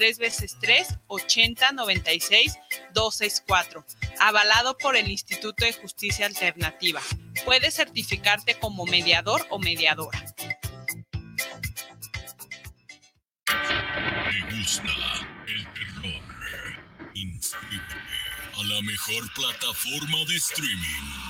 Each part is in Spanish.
3 veces 3 80 96 264, avalado por el Instituto de Justicia Alternativa. Puedes certificarte como mediador o mediadora. ¿Te gusta el terror? Inscríbete a la mejor plataforma de streaming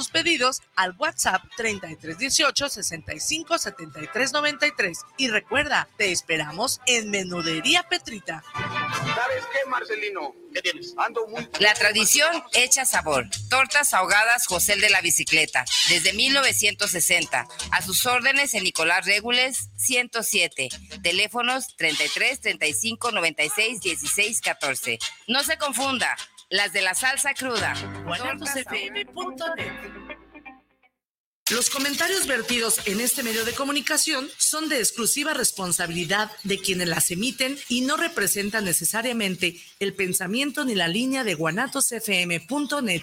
tus pedidos al WhatsApp 3318 65 73 93 y recuerda, te esperamos en Menudería Petrita. ¿Sabes qué, Marcelino? ¿Qué tienes? Ando muy La tradición hecha sabor. Tortas ahogadas José de la bicicleta. Desde 1960. A sus órdenes en Nicolás Regules 107. Teléfonos 33 35 96 16 14. No se confunda. Las de la salsa cruda. guanatosfm.net. Los comentarios vertidos en este medio de comunicación son de exclusiva responsabilidad de quienes las emiten y no representan necesariamente el pensamiento ni la línea de guanatosfm.net.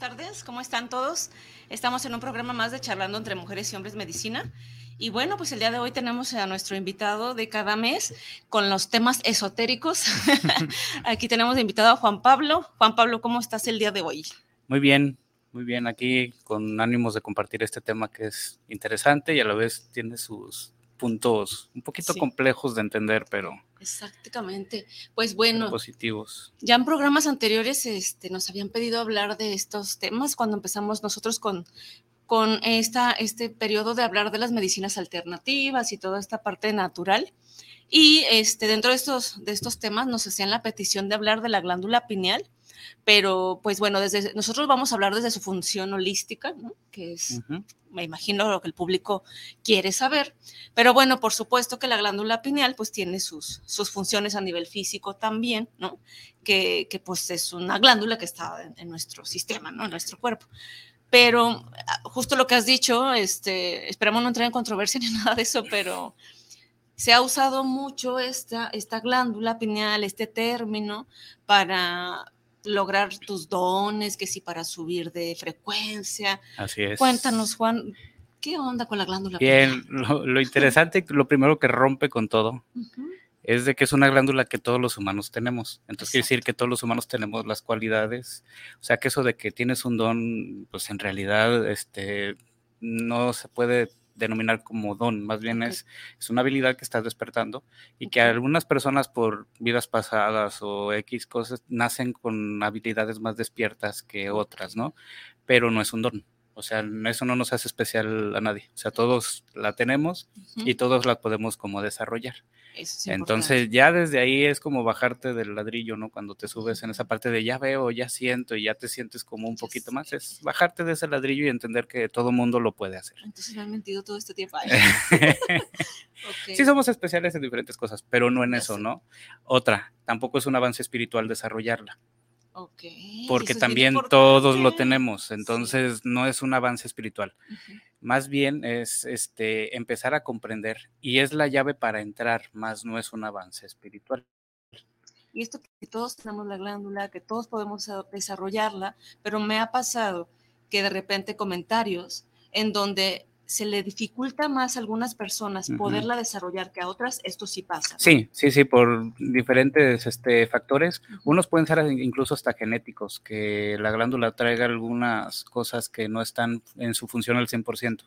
tardes. ¿Cómo están todos? Estamos en un programa más de Charlando entre Mujeres y Hombres Medicina. Y bueno, pues el día de hoy tenemos a nuestro invitado de cada mes con los temas esotéricos. Aquí tenemos de invitado a Juan Pablo. Juan Pablo, ¿cómo estás el día de hoy? Muy bien, muy bien. Aquí con ánimos de compartir este tema que es interesante y a la vez tiene sus puntos un poquito Sí. complejos de entender, pero Exactamente. Pues bueno, positivos. ya en programas anteriores este, nos habían pedido hablar de estos temas cuando empezamos nosotros con, con esta, este periodo de hablar de las medicinas alternativas y toda esta parte natural. Y este, dentro de estos, de estos temas nos hacían la petición de hablar de la glándula pineal, pero pues bueno, desde, nosotros vamos a hablar desde su función holística, ¿no? que es Ujú. me imagino lo que el público quiere saber. Pero bueno, por supuesto que la glándula pineal pues tiene sus, sus funciones a nivel físico también, ¿no? Que, que, pues es una glándula que está en, en nuestro sistema, ¿no? En nuestro cuerpo. Pero ah, justo lo que has dicho, este, esperamos no entrar en controversia ni nada de eso, pero se ha usado mucho esta, esta glándula pineal, este término, para lograr tus dones, que sí, para subir de frecuencia, Así es. Cuéntanos, Juan, ¿qué onda con la glándula? Bien, lo, lo interesante, lo primero que rompe con todo es de que es una glándula que todos los humanos tenemos. Entonces quiere decir que todos los humanos tenemos las cualidades. O sea que eso de que tienes un don, pues en realidad este, no se puede denominar como don, más bien es, es una habilidad que estás despertando y que algunas personas por vidas pasadas o X cosas nacen con habilidades más despiertas que otras, ¿no? Pero no es un don. O sea, eso no nos hace especial a nadie. O sea, todos la tenemos y todos la podemos como desarrollar. eso es Entonces ya desde ahí es como bajarte del ladrillo, ¿no? Cuando te subes en esa parte de ya veo, ya siento y ya te sientes como un poquito más, es bajarte de ese ladrillo y entender que todo mundo lo puede hacer. Entonces me han mentido todo este tiempo. Ay, ok. Sí somos especiales en diferentes cosas, pero no en Ya eso, sé. ¿no? Otra, tampoco es un avance espiritual desarrollarla, Porque también todos lo tenemos, Sí. entonces no es un avance espiritual. Más bien es este, empezar a comprender y es la llave para entrar, más no es un avance espiritual. Y esto que todos tenemos la glándula, que todos podemos desarrollarla, pero me ha pasado que de repente comentarios en donde se le dificulta más a algunas personas poderla desarrollar que a otras, esto sí pasa. Sí, sí, sí, por diferentes este, factores. Unos pueden ser incluso hasta genéticos, que la glándula traiga algunas cosas que no están en su función al 100%.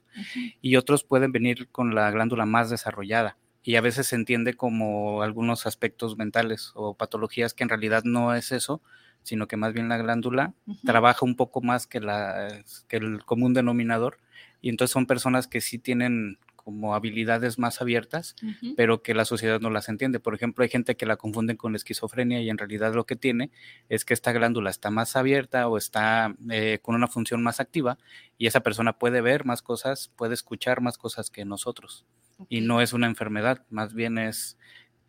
Y otros pueden venir con la glándula más desarrollada. Y a veces se entiende como algunos aspectos mentales o patologías que en realidad no es eso, sino que más bien la glándula trabaja un poco más que, la, que el común denominador y entonces son personas que sí tienen como habilidades más abiertas, pero que la sociedad no las entiende. Por ejemplo, hay gente que la confunden con esquizofrenia y en realidad lo que tiene es que esta glándula está más abierta o está eh, con una función más activa y esa persona puede ver más cosas, puede escuchar más cosas que nosotros. Y no es una enfermedad, más bien es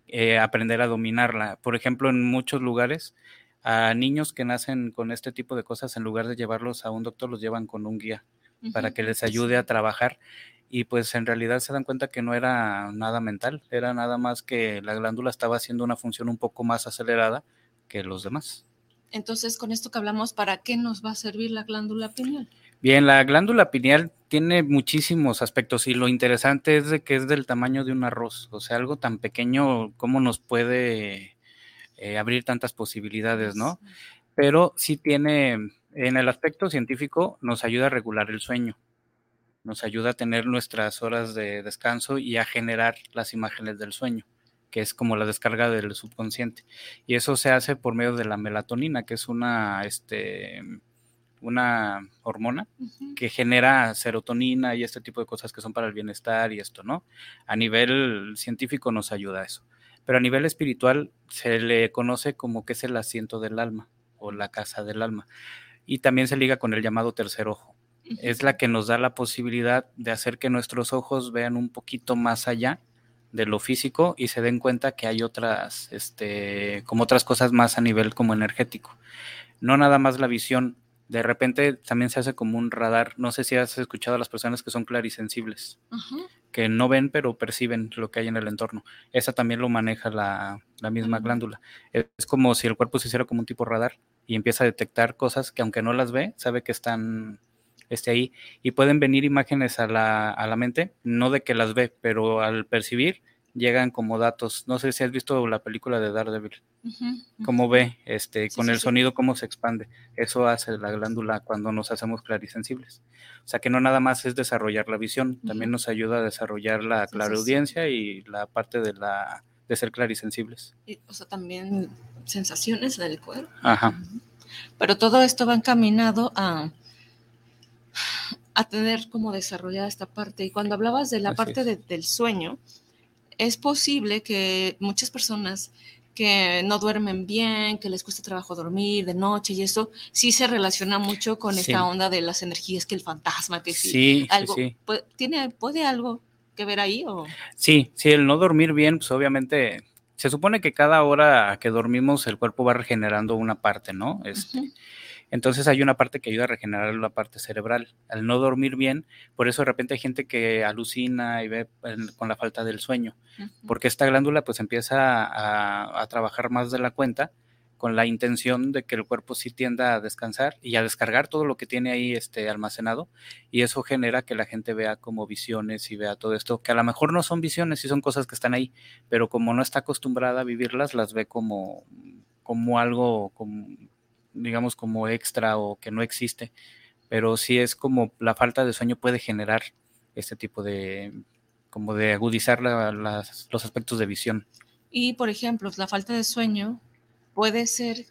eh, aprender a dominarla. Por ejemplo, en muchos lugares, a niños que nacen con este tipo de cosas, en lugar de llevarlos a un doctor, los llevan con un guía para que les ayude a trabajar. Y pues en realidad se dan cuenta que no era nada mental, era nada más que la glándula estaba haciendo una función un poco más acelerada que los demás. Entonces, con esto que hablamos, ¿para qué nos va a servir la glándula pineal? Bien, la glándula pineal tiene muchísimos aspectos y lo interesante es de que es del tamaño de un arroz, o sea, algo tan pequeño, ¿cómo nos puede eh, abrir tantas posibilidades, no? Pero sí tiene en el aspecto científico nos ayuda a regular el sueño, nos ayuda a tener nuestras horas de descanso y a generar las imágenes del sueño, que es como la descarga del subconsciente. Y eso se hace por medio de la melatonina, que es una, este, una hormona que genera serotonina y este tipo de cosas que son para el bienestar y esto, ¿no? A nivel científico nos ayuda a eso. Pero a nivel espiritual se le conoce como que es el asiento del alma o la casa del alma y también se liga con el llamado tercer ojo. Es la que nos da la posibilidad de hacer que nuestros ojos vean un poquito más allá de lo físico y se den cuenta que hay otras, este, como otras cosas más a nivel como energético. No nada más la visión. De repente también se hace como un radar. No sé si has escuchado a las personas que son clarisensibles, que no ven pero perciben lo que hay en el entorno. Esa también lo maneja la, misma glándula. Es como si el cuerpo se hiciera como un tipo radar y empieza a detectar cosas que aunque no las ve, sabe que están este, ahí. Y pueden venir imágenes a la, a la mente, no de que las ve, pero al percibir llegan como datos. No sé si has visto la película de Daredevil. Cómo ve, este, con el sonido, cómo se expande. Eso hace la glándula cuando nos hacemos clarisensibles. O sea que no nada más es desarrollar la visión, también nos ayuda a desarrollar la claraudiencia y la parte de la de ser clarisensibles. Y, o sea, también sensaciones del cuerpo. Ajá. Pero todo esto va encaminado a, a tener como desarrollada esta parte. Y cuando hablabas de la parte del sueño, es posible que muchas personas que no duermen bien, que les cuesta trabajo dormir de noche y eso sí se relaciona mucho con esta onda de las energías, que el fantasma, que sí, algo, puede, ¿tiene, ¿puede algo que ver ahí? O? Sí, sí, el no dormir bien, pues obviamente se supone que cada hora que dormimos el cuerpo va regenerando una parte, ¿no? Este, Entonces hay una parte que ayuda a regenerar la parte cerebral. Al no dormir bien, por eso de repente hay gente que alucina y ve con la falta del sueño, porque esta glándula pues empieza a, a trabajar más de la cuenta con la intención de que el cuerpo sí tienda a descansar y a descargar todo lo que tiene ahí este, almacenado y eso genera que la gente vea como visiones y vea todo esto, que a lo mejor no son visiones y son cosas que están ahí, pero como no está acostumbrada a vivirlas, las ve como, como algo, como, digamos, como extra o que no existe, pero sí es como la falta de sueño puede generar este tipo de, como de agudizar los aspectos de visión. Y, por ejemplo, la falta de sueño puede ser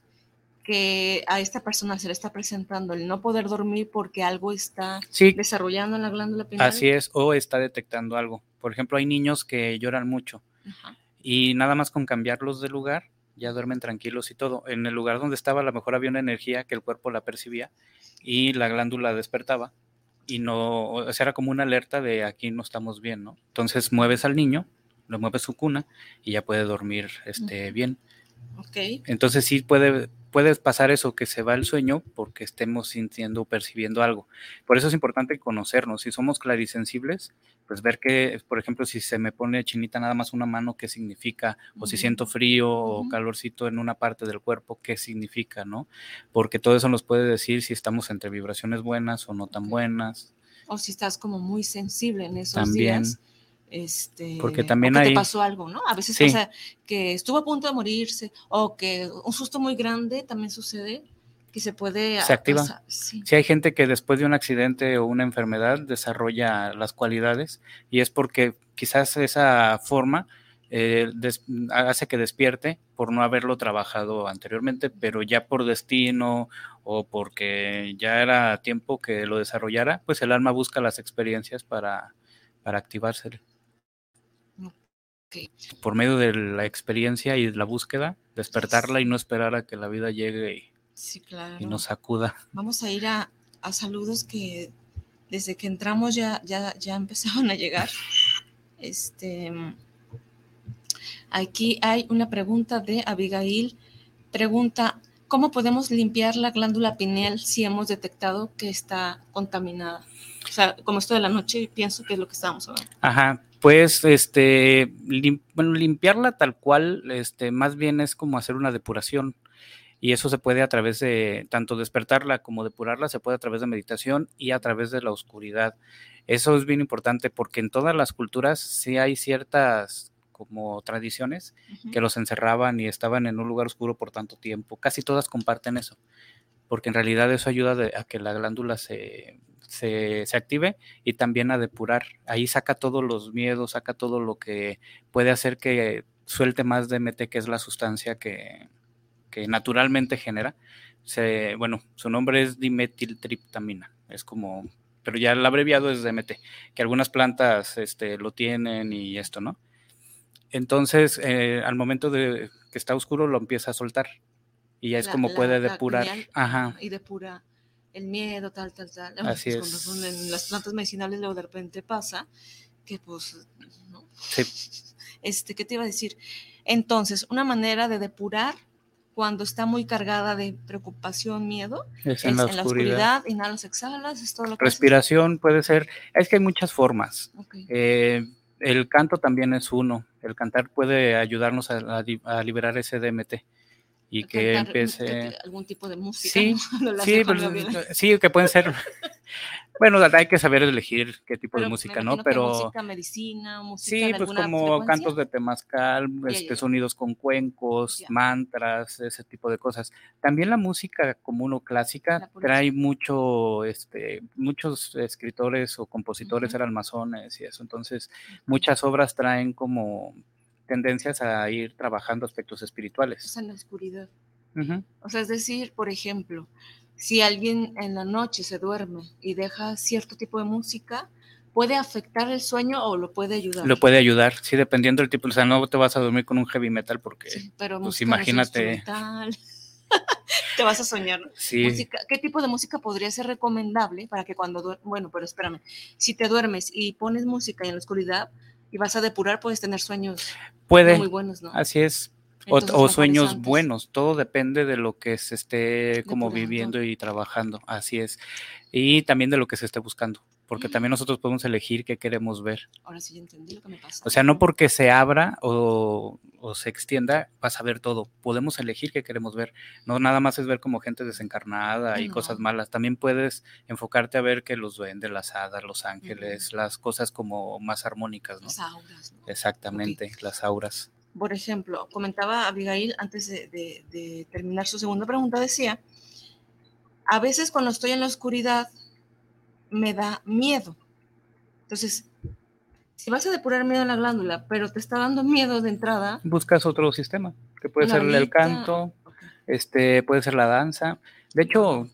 que a esta persona se le está presentando el no poder dormir porque algo está desarrollando en la glándula pineal. Así es, o está detectando algo. Por ejemplo, hay niños que lloran mucho y nada más con cambiarlos de lugar ya duermen tranquilos y todo. En el lugar donde estaba a lo mejor había una energía que el cuerpo la percibía y la glándula despertaba y no, o sea, era como una alerta de aquí no estamos bien, ¿no? Entonces mueves al niño, lo mueves su cuna y ya puede dormir este, bien Ok. Entonces sí puede, puede pasar eso, que se va el sueño porque estemos sintiendo o percibiendo algo. Por eso es importante conocernos. Si somos clarisensibles, pues ver que, por ejemplo, si se me pone chinita nada más una mano, ¿qué significa? O si siento frío o calorcito en una parte del cuerpo, ¿qué significa? ¿No? Porque todo eso nos puede decir si estamos entre vibraciones buenas o no tan buenas. O si estás como muy sensible en esos También. días. Este, Porque también o que hay- te pasó algo, ¿no? A veces Sí. pasa que estuvo a punto de morirse o que un susto muy grande también sucede que se puede Se activa. Sí. Si hay gente que después de un accidente o una enfermedad desarrolla las cualidades y es porque quizás esa forma eh, des- hace que despierte por no haberlo trabajado anteriormente, pero ya por destino o porque ya era tiempo que lo desarrollara, pues el alma busca las experiencias para, para activarse. Por medio de la experiencia y la búsqueda, despertarla y no esperar a que la vida llegue y, Sí, claro. y nos sacuda. Vamos a ir a, a saludos que desde que entramos ya, ya, ya empezaron a llegar. Este, aquí hay una pregunta de Abigail. Pregunta, ¿cómo podemos limpiar la glándula pineal si hemos detectado que está contaminada? O sea, como esto de la noche, pienso que es lo que estábamos hablando. Ajá, pues este, lim- bueno, limpiarla tal cual, este, más bien es como hacer una depuración. Y eso se puede a través de, tanto despertarla como depurarla, se puede a través de meditación y a través de la oscuridad. Eso es bien importante porque en todas las culturas sí hay ciertas como tradiciones que los encerraban y estaban en un lugar oscuro por tanto tiempo. Casi todas comparten eso, porque en realidad eso ayuda de- a que la glándula se, se, se active y también a depurar. Ahí saca todos los miedos, saca todo lo que puede hacer que suelte más DMT, que es la sustancia que, que naturalmente genera. Se, bueno, su nombre es dimetiltriptamina, es como, pero ya el abreviado es DMT, que algunas plantas este, lo tienen y esto, ¿no? Entonces, eh, al momento de que está oscuro, lo empieza a soltar. Y ya es La- como la- puede depurar. Ajá. Y depura el miedo, tal, tal, tal. Así pues, es. razón, en las plantas medicinales luego de repente pasa que pues, ¿no? Sí. Este, ¿qué te iba a decir? Entonces, una manera de depurar cuando está muy cargada de preocupación, miedo, Es es en la oscuridad. inhalas, exhalas, es todo lo que haces. Respiración puede ser, es que hay muchas formas. Eh, el canto también es uno. El cantar puede ayudarnos a, a liberar ese DMT y que Cantar, empiece. que algún tipo de música. Sí, ¿no? No las Sí, pues, sí, que pueden ser. bueno, hay que saber elegir qué tipo Pero de música, ¿no? que Pero música medicina, música sí, de pues como frecuencia. cantos de temazcal, ya, este, sonidos con cuencos, mantras, ese tipo de cosas. También la música común o clásica trae mucho, este, muchos escritores o compositores Ujú. eran masones y eso. Entonces, muchas obras traen como tendencias a ir trabajando aspectos espirituales. Es en la oscuridad. O sea, es decir, por ejemplo, si alguien en la noche se duerme y deja cierto tipo de música, ¿puede afectar el sueño o lo puede ayudar? Lo puede ayudar, sí, dependiendo del tipo. O sea, no te vas a dormir con un heavy metal porque, Sí, pero pues, imagínate. Te vas a soñar. sí, Música- ¿Qué tipo de música podría ser recomendable para que cuando bueno, pero espérame, si te duermes y pones música en la oscuridad y vas a depurar, puedes tener sueños puede, muy buenos, ¿no? así es. O, sueños buenos, todo depende de lo que se esté como Depurando. viviendo y trabajando, así es. Y también de lo que se esté buscando, porque también nosotros podemos elegir qué queremos ver. Ahora sí ya entendí lo que me pasa. O sea, no porque se abra o, o se extienda, vas a ver todo. Podemos elegir qué queremos ver. No nada más es ver como gente desencarnada y No. cosas malas. También puedes enfocarte a ver que los duendes, las hadas, los ángeles, las cosas como más armónicas, ¿no? Las auras, ¿no? Exactamente, las auras. Por ejemplo, comentaba Abigail antes de, de- de terminar su segunda pregunta, decía, a veces cuando estoy en la oscuridad me da miedo. Entonces, si vas a depurar miedo en la glándula, pero te está dando miedo de entrada, Buscas otro sistema, que puede ser el canto, este, puede ser la danza. De hecho,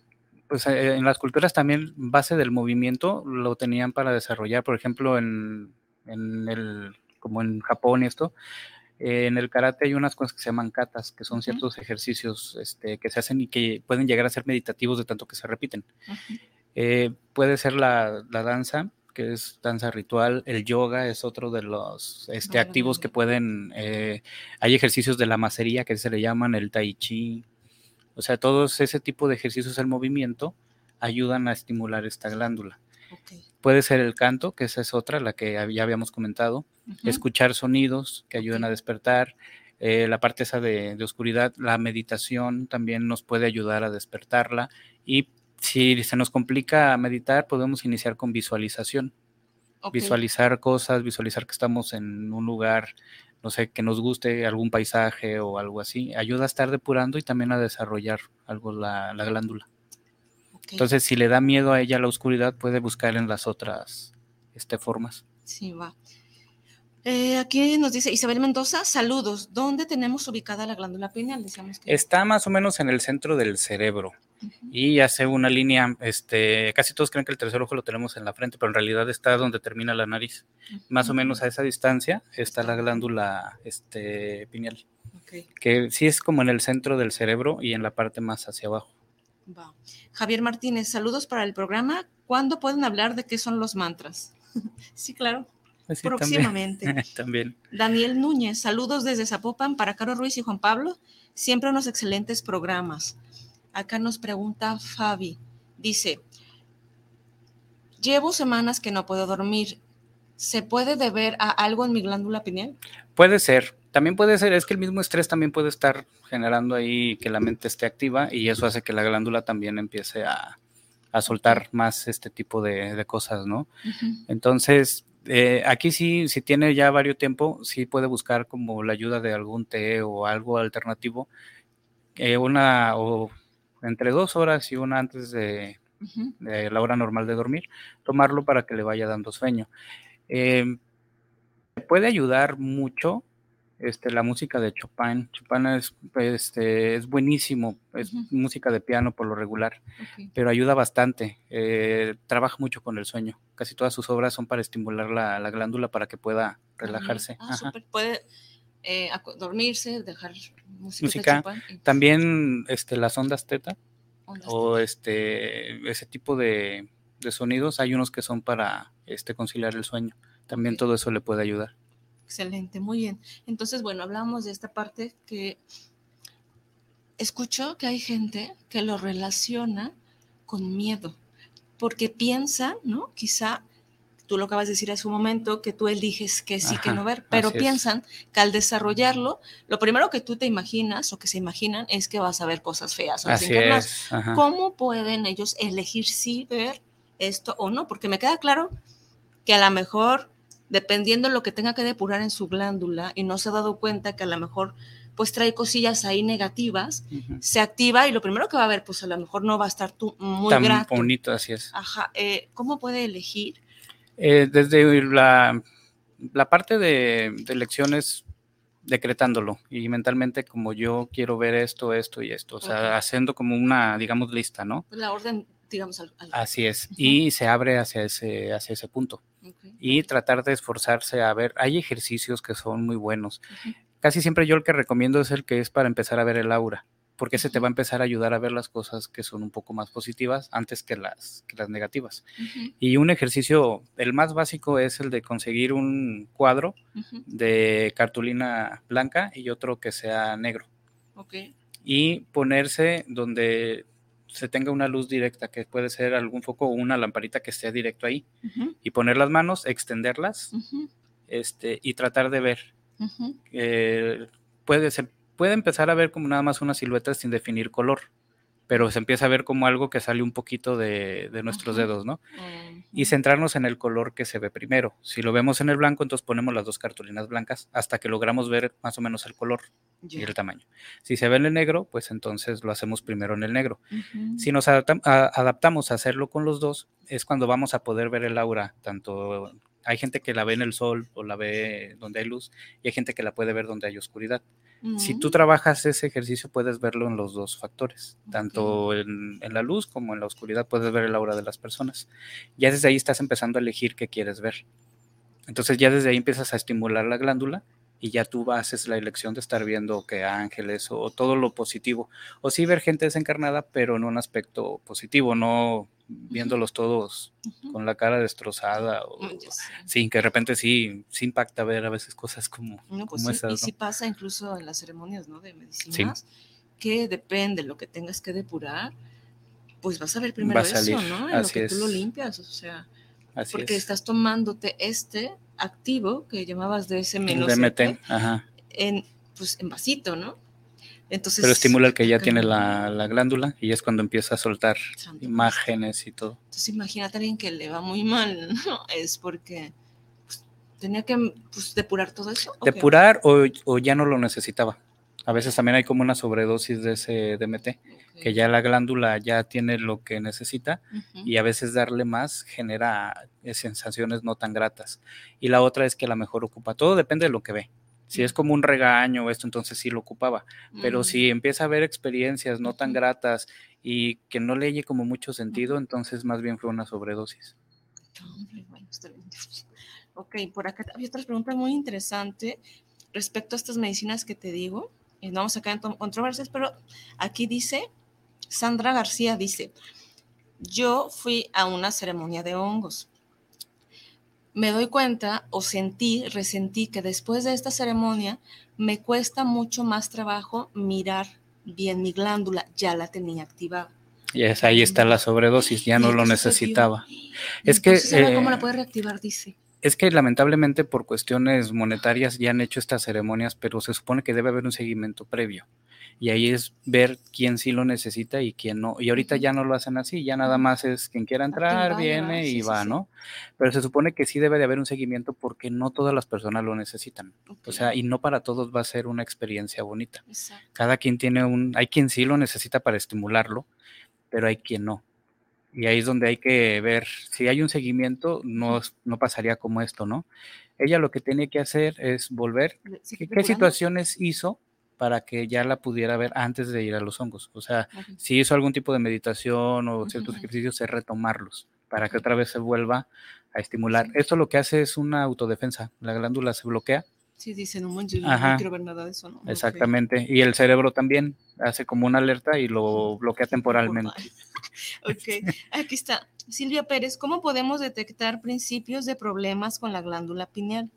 pues eh, en las culturas también base del movimiento lo tenían para desarrollar, por ejemplo, en, en el, como en Japón y esto, eh, en el karate hay unas cosas que se llaman katas, que son ciertos ejercicios este, que se hacen y que pueden llegar a ser meditativos de tanto que se repiten. Eh, puede ser la, la danza, que es danza ritual, el yoga es otro de los este, activos que pueden, eh, hay ejercicios de la macería que se le llaman el tai chi, o sea, todos ese tipo de ejercicios del movimiento ayudan a estimular esta glándula. Puede ser el canto, que esa es otra, la que ya habíamos comentado, escuchar sonidos que ayudan a despertar, eh, la parte esa de, oscuridad, la meditación también nos puede ayudar a despertarla y si se nos complica meditar, podemos iniciar con visualización. Visualizar cosas, visualizar que estamos en un lugar, no sé, que nos guste algún paisaje o algo así. Ayuda a estar depurando y también a desarrollar algo la, glándula. Entonces, si le da miedo a ella la oscuridad, puede buscar en las otras este, formas. Sí, va. Eh, aquí nos dice Isabel Mendoza, saludos. ¿Dónde tenemos ubicada la glándula pineal? Está más o menos en el centro del cerebro y hace una línea, este, casi todos creen que el tercer ojo lo tenemos en la frente, pero en realidad está donde termina la nariz. Más o menos a esa distancia está la glándula este, pineal, que sí es como en el centro del cerebro y en la parte más hacia abajo. Javier Martínez, saludos para el programa. ¿Cuándo pueden hablar de qué son los mantras? sí, claro. Pues próximamente. También. Daniel Núñez, saludos desde Zapopan para Caro Ruiz y Juan Pablo. Siempre unos excelentes programas. Acá nos pregunta Fabi. Dice, llevo semanas que no puedo dormir. ¿Se puede deber a algo en mi glándula pineal? Puede ser. También puede ser, es que el mismo estrés también puede estar generando ahí que la mente esté activa y eso hace que la glándula también empiece a, soltar más este tipo de, cosas, ¿no? Entonces, eh, aquí sí, si tiene ya varios tiempo, sí puede buscar como la ayuda de algún té o algo alternativo, eh, una o entre dos horas y una antes de, la hora normal de dormir, tomarlo para que le vaya dando sueño. Eh, puede ayudar mucho este, la música de Chopin. Chopin es, este, es buenísimo, es música de piano por lo regular, pero ayuda bastante. Eh, trabaja mucho con el sueño. Casi todas sus obras son para estimular la, glándula para que pueda relajarse. Ah, Puede eh, dormirse, dejar música. También este, las ondas teta o este, ese tipo de, de, sonidos, hay unos que son para este, conciliar el sueño. También todo eso le puede ayudar. Excelente, muy bien. Entonces, bueno, hablamos de esta parte que escucho que hay gente que lo relaciona con miedo, porque piensa, ¿no? Quizá tú lo acabas de decir hace un momento, que tú eliges que sí, que no ver, pero piensan que al desarrollarlo, lo primero que tú te imaginas o que se imaginan es que vas a ver cosas feas. O así ¿Cómo pueden ellos elegir si ver esto o no? Porque me queda claro que a lo mejor dependiendo de lo que tenga que depurar en su glándula y no se ha dado cuenta que a lo mejor pues trae cosillas ahí negativas, se activa y lo primero que va a ver, pues a lo mejor no va a estar tú muy Tan bonito, así es. Ajá, eh, ¿cómo puede elegir? Eh, desde la, la parte de, de, elecciones, decretándolo y mentalmente como yo quiero ver esto, esto y esto, o sea, haciendo como una, digamos, lista, ¿no? La orden, digamos. Así es, y se abre hacia ese, hacia ese punto y tratar de esforzarse a ver, hay ejercicios que son muy buenos. Casi siempre yo el que recomiendo es el que es para empezar a ver el aura, porque ese te va a empezar a ayudar a ver las cosas que son un poco más positivas antes que las, que las negativas. Y un ejercicio, el más básico es el de conseguir un cuadro de cartulina blanca y otro que sea negro. Y ponerse donde se tenga una luz directa, que puede ser algún foco o una lamparita que esté directo ahí, y poner las manos, extenderlas, este, y tratar de ver. puede, se puede empezar a ver como nada más una silueta sin definir color, pero se empieza a ver como algo que sale un poquito de, nuestros dedos, ¿no? Y centrarnos en el color que se ve primero. Si lo vemos en el blanco, entonces ponemos las dos cartulinas blancas hasta que logramos ver más o menos el color y el tamaño. Si se ve en el negro, pues entonces lo hacemos primero en el negro. Si nos adaptamos a hacerlo con los dos, es cuando vamos a poder ver el aura, tanto hay gente que la ve en el sol o la ve donde hay luz y hay gente que la puede ver donde hay oscuridad. Si tú trabajas ese ejercicio, puedes verlo en los dos factores, tanto en, la luz como en la oscuridad, puedes ver el aura de las personas. Ya desde ahí estás empezando a elegir qué quieres ver. Entonces ya desde ahí empiezas a estimular la glándula y ya tú haces la elección de estar viendo que ángeles o, todo lo positivo. O sí ver gente desencarnada, pero en un aspecto positivo, no viéndolos todos con la cara destrozada o sí, que de repente sí, sí impacta ver a veces cosas como, No, pues como sí, esas, y ¿no? sí pasa incluso en las ceremonias, ¿no? De medicinas, que depende de lo que tengas que depurar, pues vas a ver primero a eso, ¿no? En lo así que tú lo es. limpias, o sea, Así porque es. estás tomándote este activo que llamabas de ese DMT, en, pues, en vasito, ¿no? Entonces, Pero estimula el que ya tiene la, la glándula y es cuando empieza a soltar Santo imágenes y todo. Entonces imagínate a alguien que le va muy mal, ¿no? Es porque pues, tenía que pues, depurar todo eso. Depurar o, o ya no lo necesitaba. A veces también hay como una sobredosis de ese DMT, que ya la glándula ya tiene lo que necesita y a veces darle más genera sensaciones no tan gratas. Y la otra es que a lo mejor ocupa, todo depende de lo que ve. Si es como un regaño o esto, entonces sí lo ocupaba. Pero si empieza a haber experiencias no tan gratas y que no le como mucho sentido, entonces más bien fue una sobredosis. Ok, por acá había otra pregunta muy interesante respecto a estas medicinas que te digo. Y no vamos a caer en controversias, pero aquí dice, Sandra García dice, yo fui a una ceremonia de hongos. Me doy cuenta o sentí, resentí que después de esta ceremonia me cuesta mucho más trabajo mirar bien mi glándula, ya la tenía activada. Y es, ahí está la sobredosis, ya no ¿Y lo sucedió? necesitaba. Es que, ¿ahora ¿cómo eh, la puede reactivar? Dice. Es que lamentablemente por cuestiones monetarias ya han hecho estas ceremonias, pero se supone que debe haber un seguimiento previo. Y ahí es ver quién sí lo necesita y quién no. Y ahorita ya no lo hacen así, ya nada más es quien quiera entrar, vaya, viene y sí, va, sí. ¿no? Pero se supone que sí debe de haber un seguimiento porque no todas las personas lo necesitan. O sea, y no para todos va a ser una experiencia bonita. Exacto. Cada quien tiene un, hay quien sí lo necesita para estimularlo, pero hay quien no. Y ahí es donde hay que ver, si hay un seguimiento, no, no pasaría como esto, ¿no? Ella lo que tiene que hacer es volver, ¿qué, situaciones hizo para que ya la pudiera ver antes de ir a los hongos? O sea, si hizo algún tipo de meditación o ciertos ejercicios, es retomarlos para que otra vez se vuelva a estimular. Sí. Esto lo que hace es una autodefensa, la glándula se bloquea Sí, dice, no yo no quiero ver nada de eso, ¿no? Exactamente. Y el cerebro también hace como una alerta y lo bloquea temporalmente. Ok, aquí está. Silvia Pérez, ¿cómo podemos detectar principios de problemas con la glándula pineal?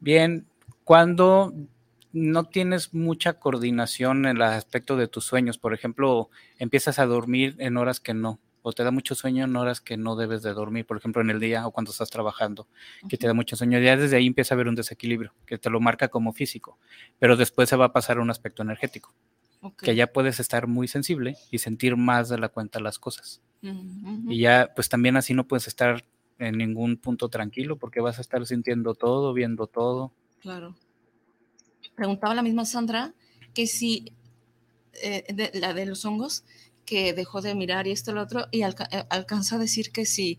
Bien, cuando no tienes mucha coordinación en el aspecto de tus sueños, por ejemplo, empiezas a dormir en horas que no, o te da mucho sueño en horas que no debes de dormir, por ejemplo, en el día o cuando estás trabajando, que te da mucho sueño, ya desde ahí empieza a haber un desequilibrio, que te lo marca como físico, pero después se va a pasar a un aspecto energético, que ya puedes estar muy sensible y sentir más de la cuenta las cosas. Y ya, pues también así no puedes estar en ningún punto tranquilo porque vas a estar sintiendo todo, viendo todo. Claro. Preguntaba la misma Sandra que si eh, de- la de los hongos, que dejó de mirar y esto y lo otro, y alca- eh, alcanza a decir que si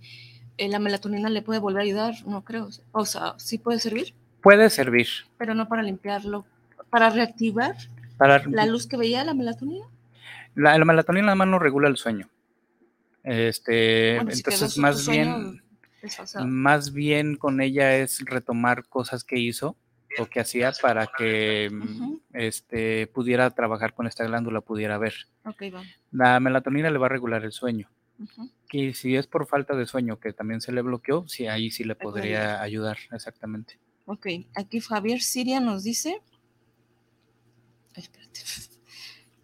eh, la melatonina le puede volver a ayudar, no creo. O sea, sí puede servir, Puede servir pero no para limpiarlo, para reactivar para la luz que veía la melatonina. la, la melatonina nada más no regula el sueño. Este, Bueno, entonces más bien desfasado. más bien con ella es retomar cosas que hizo o que hacía para que mm, este pudiera trabajar con esta glándula, pudiera ver. La melatonina le va a regular el sueño. Y si es por falta de sueño que también se le bloqueó, sí, ahí sí le podría ayudar, exactamente. Ok, aquí Javier Siria nos dice. Ay, espérate.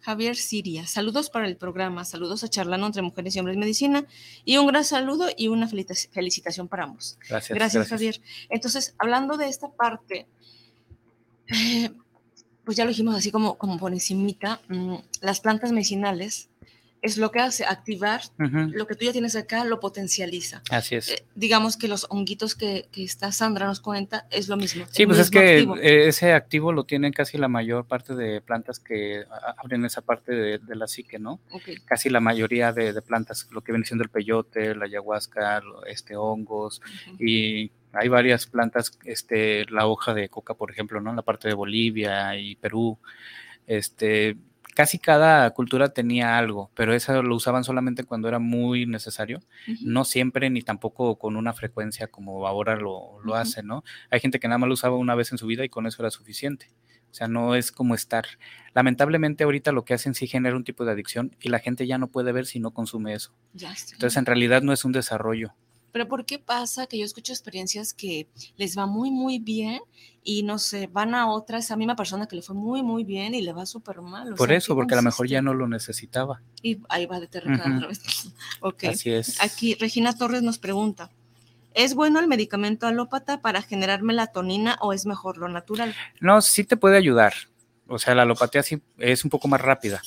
Javier Siria, saludos para el programa, saludos a Charlando entre Mujeres y Hombres Medicina y un gran saludo y una felicita- felicitación para ambos. Gracias. Gracias, Javier. Entonces, hablando de esta parte, eh, pues ya lo dijimos así como, como por encimita, mm, las plantas medicinales es lo que hace activar lo que tú ya tienes acá, lo potencializa. Así es. Eh, digamos que los honguitos que, que esta Sandra nos cuenta es lo mismo. Sí, pues es que activo. eh, ese activo lo tienen casi la mayor parte de plantas que abren esa parte de, de la psique, ¿no? Ok, Casi la mayoría de, de plantas, lo que viene siendo el peyote, la ayahuasca, este, hongos, y hay varias plantas, este, la hoja de coca, por ejemplo, ¿no? En la parte de Bolivia y Perú, este, casi cada cultura tenía algo, pero eso lo usaban solamente cuando era muy necesario no siempre ni tampoco con una frecuencia como ahora lo, lo hace, ¿no? Hay gente que nada más lo usaba una vez en su vida y con eso era suficiente. O sea, no es como estar. Lamentablemente ahorita lo que hacen sí genera un tipo de adicción y la gente ya no puede ver si no consume eso. Entonces en realidad no es un desarrollo. Pero ¿por qué pasa que yo escucho experiencias que les va muy, muy bien y no sé, van a otra, esa misma persona que le fue muy, muy bien y le va súper mal? O Por sea, ¿en eso, porque a lo mejor ya no lo necesitaba. Y ahí va de Ujú. otra vez. ok. Así es. Aquí Regina Torres nos pregunta, ¿es bueno el medicamento alópata para generar melatonina o es mejor lo natural? No, sí te puede ayudar. O sea, la alopatía sí es un poco más rápida.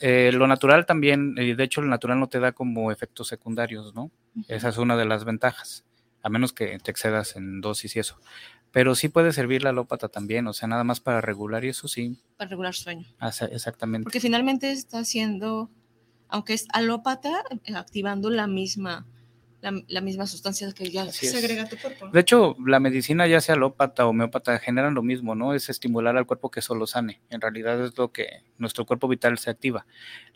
Eh, lo natural también, eh, de hecho, lo natural no te da como efectos secundarios, ¿no? Esa es una de las ventajas, a menos que te excedas en dosis y eso. Pero sí puede servir la alópata también, o sea, nada más para regular y eso sí, Para regular sueño. exactamente. Porque finalmente está haciendo, aunque es alópata, eh, activando la misma, la, la misma sustancia que ya Así es. segrega a tu cuerpo. ¿no? De hecho, la medicina, ya sea alópata o homeópata, generan lo mismo, ¿no? Es estimular al cuerpo que solo sane. En realidad es lo que nuestro cuerpo vital se activa.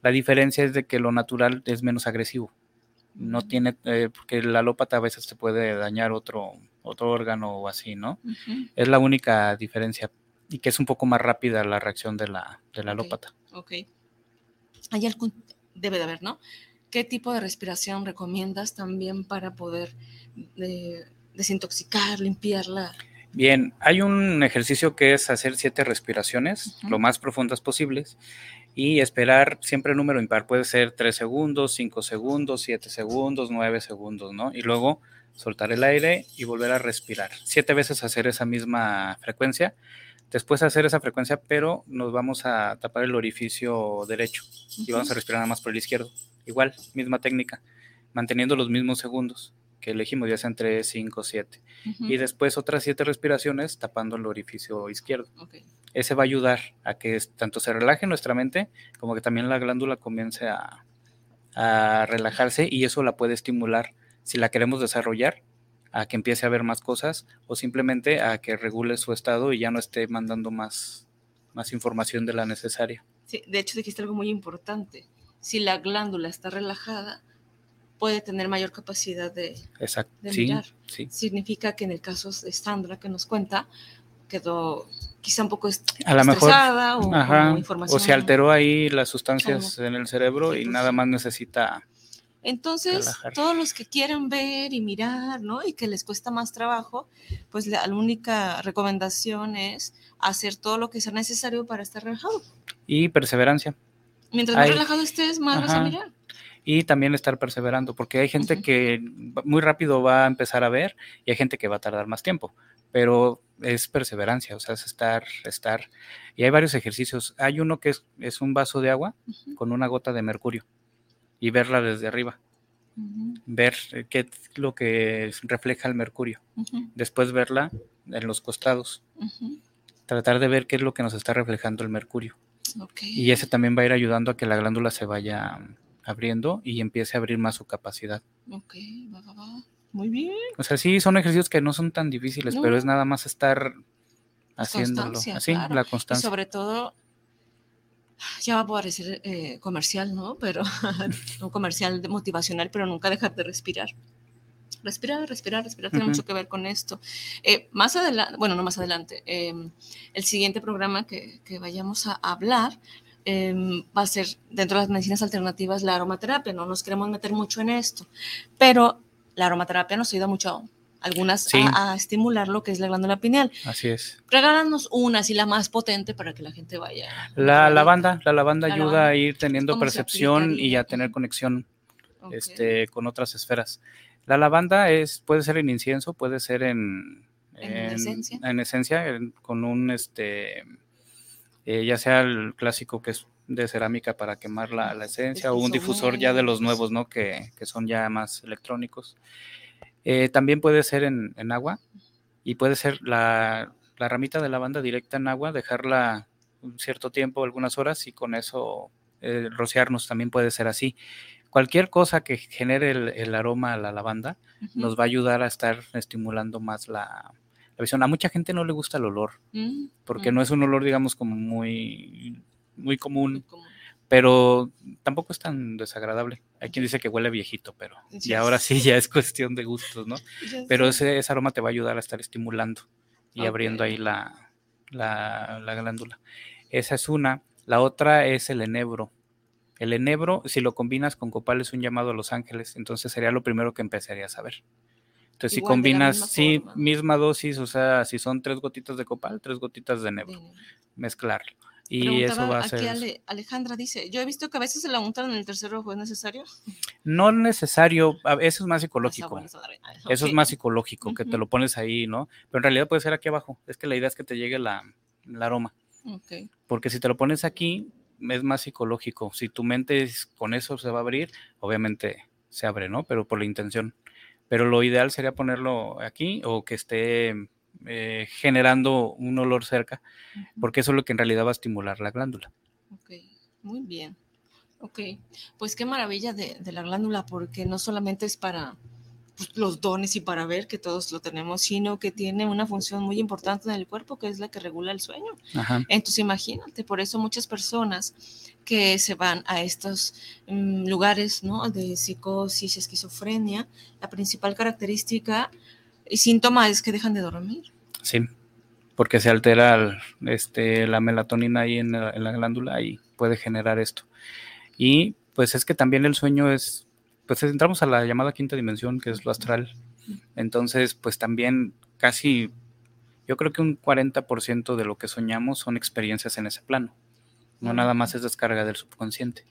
La diferencia es de que lo natural es menos agresivo. No tiene, eh, porque el alópata a veces te puede dañar otro, otro órgano o así, ¿no? Es la única diferencia y que es un poco más rápida la reacción de la, de la alópata. Ok. Hay algún, debe de haber, ¿no? ¿Qué tipo de respiración recomiendas también para poder eh, desintoxicar, limpiarla? Bien, hay un ejercicio que es hacer siete respiraciones, lo más profundas posibles, y esperar siempre el número impar. Puede ser 3 segundos, 5 segundos, 7 segundos, 9 segundos, ¿no? Y luego soltar el aire y volver a respirar. Siete veces hacer esa misma frecuencia. Después hacer esa frecuencia, pero nos vamos a tapar el orificio derecho y vamos a respirar nada más por el izquierdo. Igual, misma técnica, manteniendo los mismos segundos que elegimos, ya sean 3, 5, 7 Ujú, y después otras siete respiraciones tapando el orificio izquierdo. Ese va a ayudar a que tanto se relaje nuestra mente como que también la glándula comience a, a relajarse y eso la puede estimular si la queremos desarrollar a que empiece a ver más cosas o simplemente a que regule su estado y ya no esté mandando más, más información de la necesaria. Sí, de hecho dijiste algo muy importante. Si la glándula está relajada, puede tener mayor capacidad de... Exacto. De Sí, mirar. sí. Significa que en el caso de Sandra que nos cuenta, quedó quizá un poco est- A lo mejor, estresada o Ajá, como o información. se alteró ahí las sustancias en el cerebro y pues nada más necesita Entonces, relajar. todos los que quieren ver y mirar, ¿no? Y que les cuesta más trabajo, pues la única recomendación es hacer todo lo que sea necesario para estar relajado. y perseverancia. Mientras más relajado estés, más vas a mirar. y también estar perseverando, porque hay gente que muy rápido va a empezar a ver y hay gente que va a tardar más tiempo, pero es perseverancia, o sea, es estar, estar. Y hay varios ejercicios. Hay uno que es, es un vaso de agua con una gota de mercurio y verla desde arriba, ver eh, qué es lo que refleja el mercurio, después verla en los costados, tratar de ver qué es lo que nos está reflejando el mercurio. Y ese también va a ir ayudando a que la glándula se vaya abriendo y empiece a abrir más su capacidad. Ok, va, va, va. Muy bien. O sea, sí, son ejercicios que no son tan difíciles, pero es nada más estar haciéndolo. Constancia, Así, claro. la Y constancia. sobre todo, ya va a parecer eh, comercial, ¿no? Pero un comercial motivacional, pero nunca dejar de respirar. Respirar, respirar, respirar, tiene mucho que ver con esto. Eh, más adelante, bueno, no más adelante, eh, el siguiente programa que, que vayamos a hablar eh, va a ser dentro de las medicinas alternativas la aromaterapia. No nos queremos meter mucho en esto, pero la aromaterapia nos ayuda mucho, algunas, Sí. a, a estimular lo que es la glándula pineal. Así es. Regálanos una, así la más potente para que la gente vaya. La lavanda, la lavanda La ayuda lavanda. a ir teniendo ¿Cómo se percepción y a tener conexión este, con otras esferas. La lavanda es, puede ser en incienso, puede ser en, En esencia. en esencia, en- con un este eh, ya sea el clásico que es de cerámica para quemar la, la esencia, o un difusor ya de los nuevos, ¿no? Que, que son ya más electrónicos. Eh, también puede ser en, en agua y puede ser la, la ramita de lavanda directa en agua, dejarla un cierto tiempo, algunas horas, y con eso eh, rociarnos también puede ser así. Cualquier cosa que genere el, el aroma a la lavanda nos va a ayudar a estar estimulando más la, la visión. A mucha gente no le gusta el olor, Mm, porque mm, no es un olor, digamos, como muy, muy muy común, pero tampoco es tan desagradable. Hay quien dice que huele viejito, pero y Ya ahora sí ya es cuestión de gustos, ¿no? Pero ese, ese aroma te va a ayudar a estar estimulando y abriendo ahí la, la, la glándula. Esa es una. La otra es el enebro. El enebro, si lo combinas con copal, es un llamado a los ángeles, entonces sería lo primero que empezarías a ver. Entonces, si Igual combinas, misma sí, forma. misma dosis, o sea, si son tres gotitas de copal, tres gotitas de enebro, mezclarlo. Y eso va a aquí ser... Ale- Alejandra dice, yo he visto que a veces se la untan en el tercer ojo, ¿es necesario? No necesario, eso es más psicológico. eso es más psicológico, que te lo pones ahí, ¿no? Pero en realidad puede ser aquí abajo. Es que la idea es que te llegue la, el aroma. Ok. Porque si te lo pones aquí, es más psicológico. Si tu mente es- con eso se va a abrir, obviamente se abre, ¿no? Pero por la intención. Pero lo ideal sería ponerlo aquí o que esté eh, generando un olor cerca, porque eso es lo que en realidad va a estimular la glándula. Ok, muy bien. Ok, pues qué maravilla de, de la glándula, porque no solamente es para los dones y para ver que todos lo tenemos, sino que tiene una función muy importante en el cuerpo, que es la que regula el sueño. Ajá. Entonces imagínate, por eso muchas personas que se van a estos mm, lugares ¿no? de psicosis, esquizofrenia, la principal característica y síntoma es que dejan de dormir. Sí, porque se altera el- este, la melatonina ahí en la, en la glándula y puede generar esto. Y pues es que también el sueño es, pues entramos a la llamada quinta dimensión, que es lo astral. Entonces, pues también casi, yo creo que un 40% de lo que soñamos son experiencias en ese plano. No nada más es descarga del subconsciente.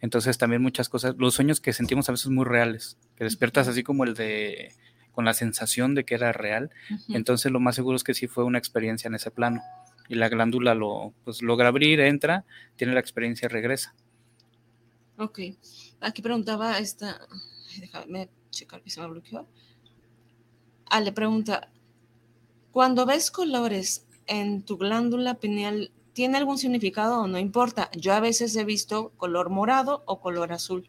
Entonces también muchas cosas, los sueños que sentimos a veces muy reales, que despiertas así como el de, con la sensación de que era real, entonces lo más seguro es que sí fue una experiencia en ese plano. Y la glándula lo pues, logra abrir, entra, tiene la experiencia y regresa. Ok. Aquí preguntaba esta. Déjame checar que se me bloqueó. Ah, le pregunta: Cuando ves colores en tu glándula pineal, ¿tiene algún significado o no importa? Yo a veces he visto color morado o color azul.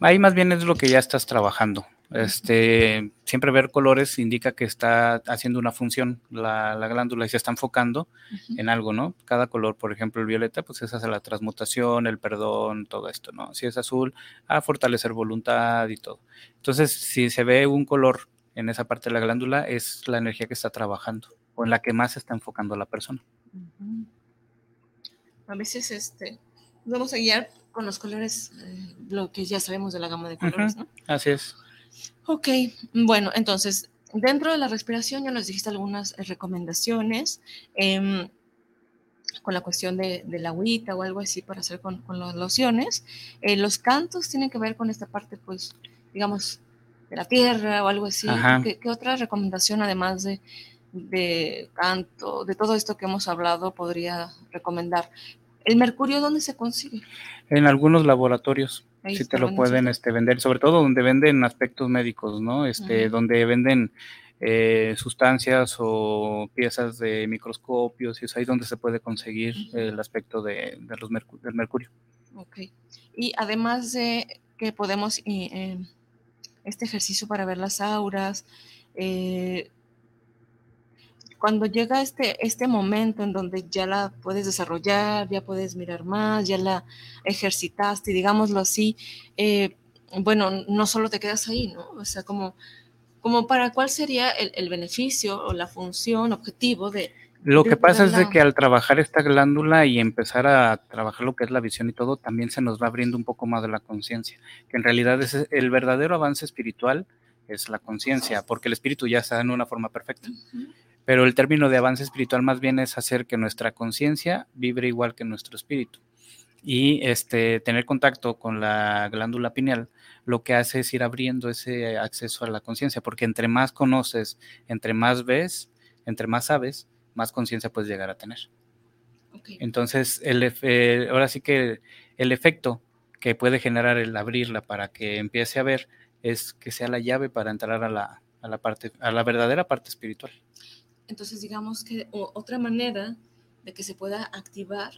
Ahí más bien es lo que ya estás trabajando. Este, siempre ver colores indica que está haciendo una función la, la glándula y se está enfocando en algo, ¿no? Cada color, por ejemplo, el violeta, pues es hacia la transmutación, el perdón, todo esto, ¿no? Si es azul, a fortalecer voluntad y todo. Entonces, si se ve un color en esa parte de la glándula, es la energía que está trabajando o en la que más se está enfocando la persona. A veces este, vamos a guiar con los colores, eh, lo que ya sabemos de la gama de colores, ¿no? Así es. Ok, bueno, entonces, dentro de la respiración ya nos dijiste algunas recomendaciones em, con la cuestión de, de la agüita o algo así para hacer con, con las lociones. Eh, los cantos tienen que ver con esta parte, pues, digamos, de la tierra o algo así. Ajá. ¿Qué, qué otra recomendación, además de, de canto, de todo esto que hemos hablado, podría recomendar? ¿El mercurio dónde se consigue? En algunos laboratorios Ahí sí te lo pueden este, vender, sobre todo donde venden aspectos médicos, ¿no? Este, donde venden eh, sustancias o piezas de microscopios y es ahí donde se puede conseguir el aspecto de, de los mercu- del mercurio. Ok. Y además de que podemos y, eh, este ejercicio para ver las auras, eh, cuando llega este, este momento en donde ya la puedes desarrollar, ya puedes mirar más, ya la ejercitaste, digámoslo así, eh, bueno, no solo te quedas ahí, ¿no? O sea, como, como para cuál sería el, el beneficio o la función, objetivo de... Lo de que pasa es de que al trabajar esta glándula y empezar a trabajar lo que es la visión y todo, también se nos va abriendo un poco más de la conciencia, que en realidad es el verdadero avance espiritual es la conciencia, porque el espíritu ya está en una forma perfecta. Pero el término de avance espiritual más bien es hacer que nuestra conciencia vibre igual que nuestro espíritu. Y este, tener contacto con la glándula pineal lo que hace es ir abriendo ese acceso a la conciencia, porque entre más conoces, entre más ves, entre más sabes, más conciencia puedes llegar a tener. Entonces, el, eh, ahora sí que el efecto que puede generar el abrirla para que empiece a ver es que sea la llave para entrar a la, a la parte, a la verdadera parte espiritual. Entonces, digamos que otra manera de que se pueda activar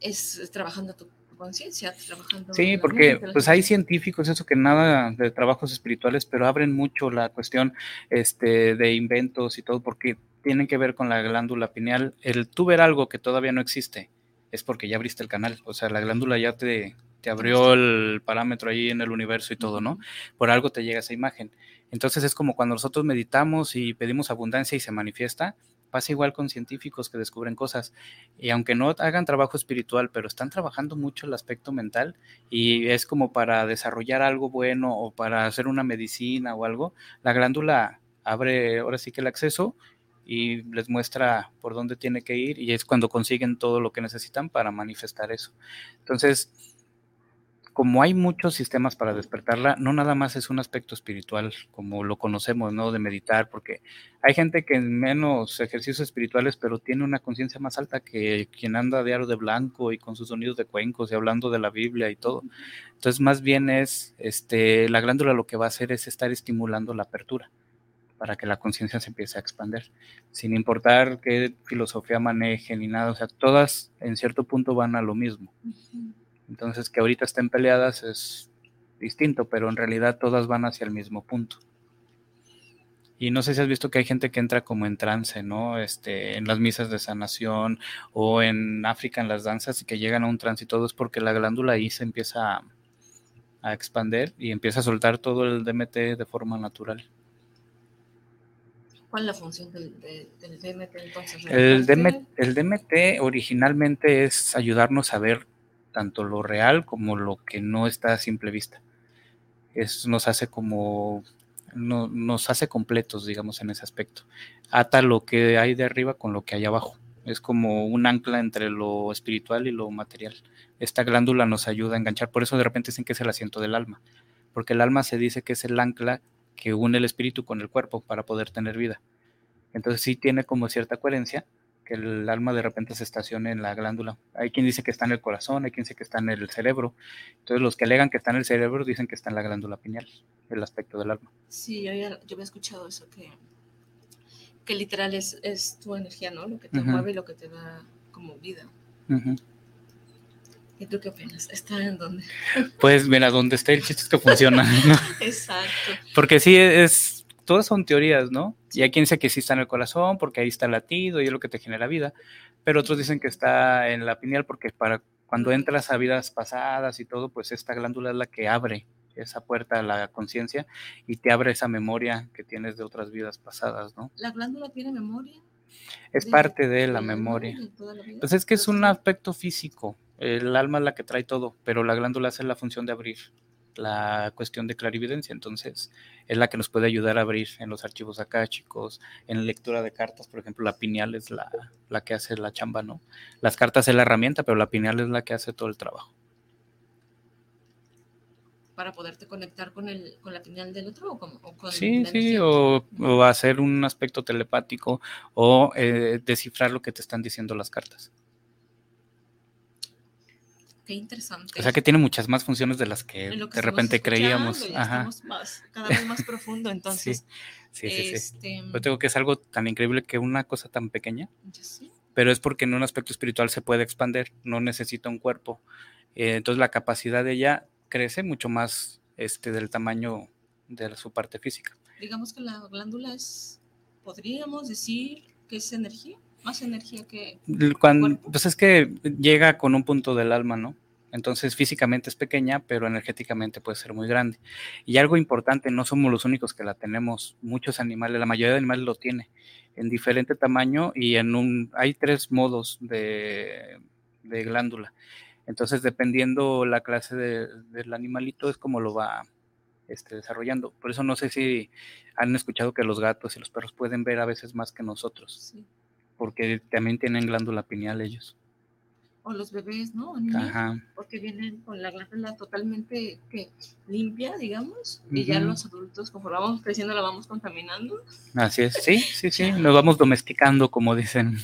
es trabajando tu, conciencia, trabajando. Sí, porque mente, pues hay científicos, eso que nada de trabajos espirituales, pero abren mucho la cuestión este, de inventos y todo, porque tienen que ver con la glándula pineal. El tú ver algo que todavía no existe es porque ya abriste el canal, o sea, la glándula ya te, te abrió el parámetro ahí en el universo y todo, ¿no? Por algo te llega esa imagen. Entonces es como cuando nosotros meditamos y pedimos abundancia y se manifiesta, Pasa igual con científicos que descubren cosas y aunque no hagan trabajo espiritual, pero están trabajando mucho el aspecto mental y es como para desarrollar algo bueno o para hacer una medicina o algo, la glándula abre ahora sí que el acceso y les muestra por dónde tiene que ir y es cuando consiguen todo lo que necesitan para manifestar eso. Entonces, como hay muchos sistemas para despertarla, no nada más es un aspecto espiritual como lo conocemos, ¿no? De meditar, porque hay gente que en menos ejercicios espirituales, pero tiene una conciencia más alta que quien anda diario de blanco y con sus sonidos de cuencos y hablando de la Biblia y todo. Entonces, más bien es, este, la glándula lo que va a hacer es estar estimulando la apertura para que la conciencia se empiece a expandir, sin importar qué filosofía maneje ni nada, o sea, todas en cierto punto van a lo mismo. Entonces, que ahorita estén peleadas es distinto, pero en realidad todas van hacia el mismo punto. Y no sé si has visto que hay gente que entra como en trance, ¿no? Este, en las misas de sanación o en África en las danzas y que llegan a un trance y todo es porque la glándula ahí se empieza a, a expandir y empieza a soltar todo el DMT de forma natural. ¿Cuál es la función del, DMT entonces? El DMT, el DMT originalmente es ayudarnos a ver tanto lo real como lo que no está a simple vista. Eso nos hace como, no, nos hace completos, digamos, en ese aspecto. Ata lo que hay de arriba con lo que hay abajo. Es como un ancla entre lo espiritual y lo material. Esta glándula nos ayuda a enganchar. Por eso de repente dicen que es el asiento del alma. Porque el alma se dice que es el ancla que une el espíritu con el cuerpo para poder tener vida. Entonces sí tiene como cierta coherencia que el alma de repente se estacione en la glándula. Hay quien dice que está en el corazón, hay quien dice que está en el cerebro. Entonces los que alegan que está en el cerebro dicen que está en la glándula pineal, el aspecto del alma. Sí, yo había, escuchado eso, que, que literal es, es, tu energía, ¿no? Lo que te mueve y lo que te da como vida. ¿Y tú qué opinas? ¿Está en dónde? Pues mira, donde esté el chiste es que funciona. Exacto. Porque sí, es, todas son teorías, ¿no? Y hay quien dice que sí está en el corazón porque ahí está el latido y es lo que te genera vida, pero otros dicen que está en la pineal porque para cuando entras a vidas pasadas y todo, pues esta glándula es la que abre esa puerta a la conciencia y te abre esa memoria que tienes de otras vidas pasadas, ¿no? ¿La glándula tiene memoria? Es parte de la memoria. Pues es que es un aspecto físico, el alma es la que trae todo, pero la glándula hace la función de abrir la cuestión de clarividencia, entonces es la que nos puede ayudar a abrir en los archivos acá, chicos, en lectura de cartas, por ejemplo, la pineal es la, la que hace la chamba, ¿no? Las cartas es la herramienta, pero la pineal es la que hace todo el trabajo. Para poderte conectar con, el, con la pineal del otro o con, sí sí o, o, hacer un aspecto telepático o eh, descifrar lo que te están diciendo las cartas Qué interesante. O sea que tiene muchas más funciones de las que, de repente creíamos. Ajá. Más, cada vez más profundo, entonces. Sí, sí, sí. Este... Yo digo que es algo tan increíble que una cosa tan pequeña. Pero es porque en un aspecto espiritual se puede expandir, no necesita un cuerpo. Eh, entonces la capacidad de ella crece mucho más este, del tamaño de su parte física. Digamos que la glándula es, podríamos decir que es energía más energía que... Cuando, pues es que llega con un punto del alma, ¿no? Entonces físicamente es pequeña, pero energéticamente puede ser muy grande. Y algo importante, no somos los únicos que la tenemos, muchos animales, la mayoría de animales lo tiene en diferente tamaño y en un, hay tres modos de, de glándula. Entonces dependiendo la clase del animalito es como lo va este, desarrollando. Por eso no sé si han escuchado que los gatos y los perros pueden ver a veces más que nosotros. Sí porque también tienen glándula pineal ellos. O los bebés, ¿no? Porque vienen con la glándula totalmente limpia, digamos, y ya los adultos, conforme vamos creciendo, la vamos contaminando. Así es, sí, sí, sí, nos vamos domesticando, como dicen.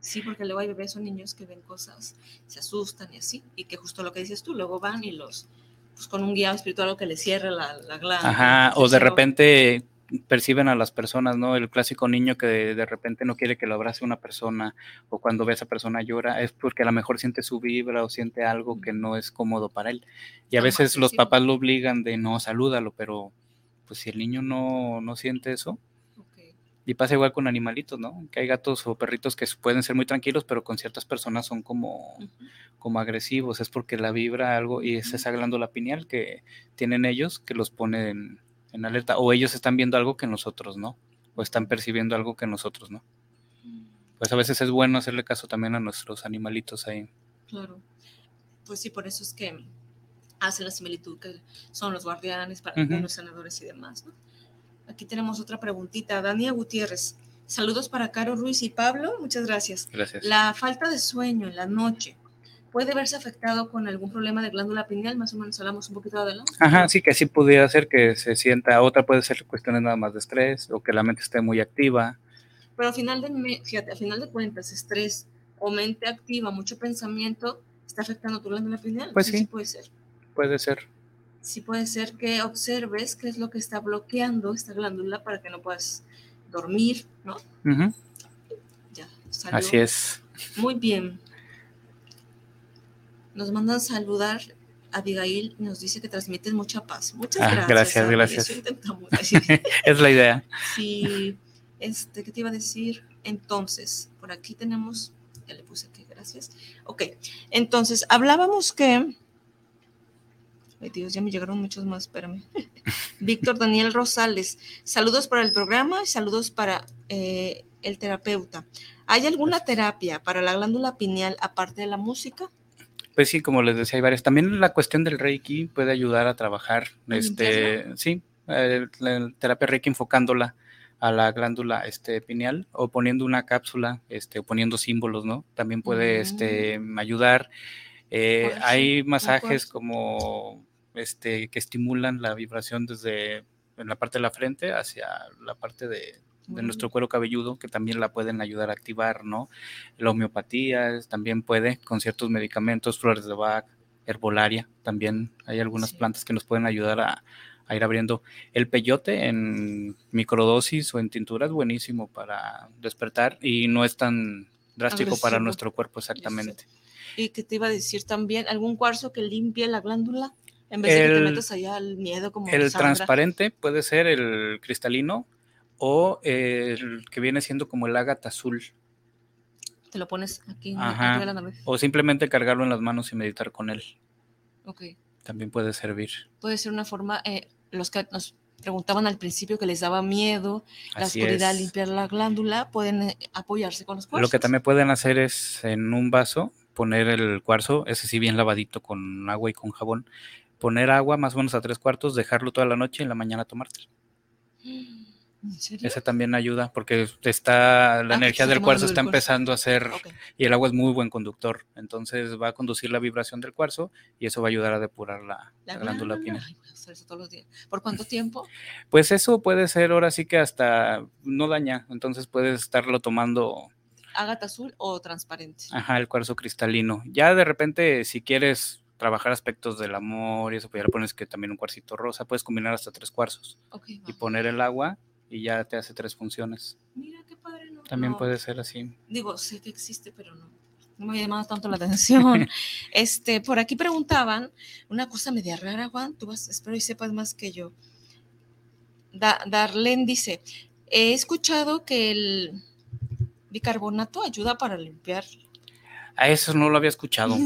Sí, porque luego hay bebés o niños que ven cosas, se asustan y así, y que justo lo que dices tú, luego van y los, pues con un guía espiritual o que les cierre la, la glándula. Ajá, o de repente perciben a las personas, ¿no? El clásico niño que de, repente no quiere que lo abrace una persona o cuando ve a esa persona llora, es porque a lo mejor siente su vibra o siente algo que no es cómodo para él. Y a veces los papás lo obligan de no, salúdalo, pero pues si el niño no, no siente eso, y pasa igual con animalitos, ¿no? Que hay gatos o perritos que pueden ser muy tranquilos, pero con ciertas personas son como, como agresivos. Es porque la vibra algo y es esa glándula pineal que tienen ellos que los pone en, alerta o ellos están viendo algo que nosotros no, o están percibiendo algo que nosotros no. pues a veces es bueno hacerle caso también a nuestros animalitos ahí. Claro. Pues sí, por eso es que hace la similitud que son los guardianes para los sanadores y demás. ¿no? Aquí tenemos otra preguntita. Dania Gutiérrez. Saludos para Caro Ruiz y Pablo. Muchas gracias. Gracias. La falta de sueño en la noche puede verse afectado con algún problema de glándula pineal. Más o menos hablamos un poquito de adelante. Ajá, sí que sí pudiera ser que se sienta, otra puede ser cuestiones nada más de estrés o que la mente esté muy activa. Pero al final de, fíjate, al final de cuentas, estrés o mente activa, mucho pensamiento, está afectando tu glándula pineal. Pues sí. puede ser. Puede ser. sí puede ser que observes qué es lo que está bloqueando esta glándula para que no puedas dormir, ¿no? Ya, salió. Así es. Muy bien. Nos mandan saludar. Abigail nos dice que transmites mucha paz. Muchas Ah, gracias. gracias, gracias. Es la idea. sí, este, ¿qué te iba a decir? Entonces, por aquí tenemos, ya le puse aquí, gracias. Ok, entonces, hablábamos que, ay Dios, ya me llegaron muchos más, espérame. Víctor Daniel Rosales, saludos para el programa y saludos para eh, el terapeuta. ¿Hay alguna terapia para la glándula pineal aparte de la música? Pues sí, como les decía, hay varias. También la cuestión del Reiki puede ayudar a trabajar, ¿A este, sí, eh, la terapia Reiki enfocándola a la glándula este, pineal o poniendo una cápsula, este, o poniendo símbolos, ¿no? También puede Mm. este, ayudar. Eh, hay masajes como este, que estimulan la vibración desde en la parte de la frente hacia la parte de, de nuestro cuero cabelludo, que también la pueden ayudar a activar, ¿no? La homeopatía también puede, con ciertos medicamentos, flores de Bach, herbolaria, también hay algunas Sí. plantas que nos pueden ayudar a, a ir abriendo. El peyote en microdosis o en tintura es buenísimo para despertar y no es tan drástico para nuestro cuerpo exactamente. Y que te iba a decir también, algún cuarzo que limpie la glándula en vez de que te metas allá al miedo como El transparente puede ser el cristalino o el que viene siendo como el ágata azul. Te lo pones aquí Ajá. la. O simplemente cargarlo en las manos y meditar con él. Ok. También puede servir. Puede ser una forma, eh, los que nos preguntaban al principio que les daba miedo, la Así oscuridad, es. limpiar la glándula, pueden eh, apoyarse con los cuarzos. Lo que también pueden hacer es en un vaso poner el cuarzo, ese sí bien lavadito con agua y con jabón, poner agua más o menos a tres cuartos, dejarlo toda la noche y en la mañana tomártelo. Ese también ayuda porque está la Ah, energía del cuarzo del está cuarzo. empezando a hacer Ok. y el agua es muy buen conductor, entonces va a conducir la vibración del cuarzo y eso va a ayudar a depurar la, La la glándula pineal. Ay, voy a hacer eso todos los días. ¿Por cuánto tiempo? Pues eso puede ser ahora sí que hasta no daña, entonces puedes estarlo tomando ¿Ágata azul o transparente? Ajá, el cuarzo cristalino. Ya de repente, si quieres trabajar aspectos del amor y eso, pues ya le pones que también un cuarcito rosa, puedes combinar hasta tres cuarzos y poner el agua y ya te hace tres funciones. Mira qué padre, ¿no? También No, puede ser así. Digo, sé que existe, pero no. No me ha llamado tanto la atención. este, por aquí preguntaban una cosa media rara, Juan. Tú vas, espero y sepas más que yo. Da- Darlene dice: He escuchado que el bicarbonato ayuda para limpiar. A eso no lo había escuchado.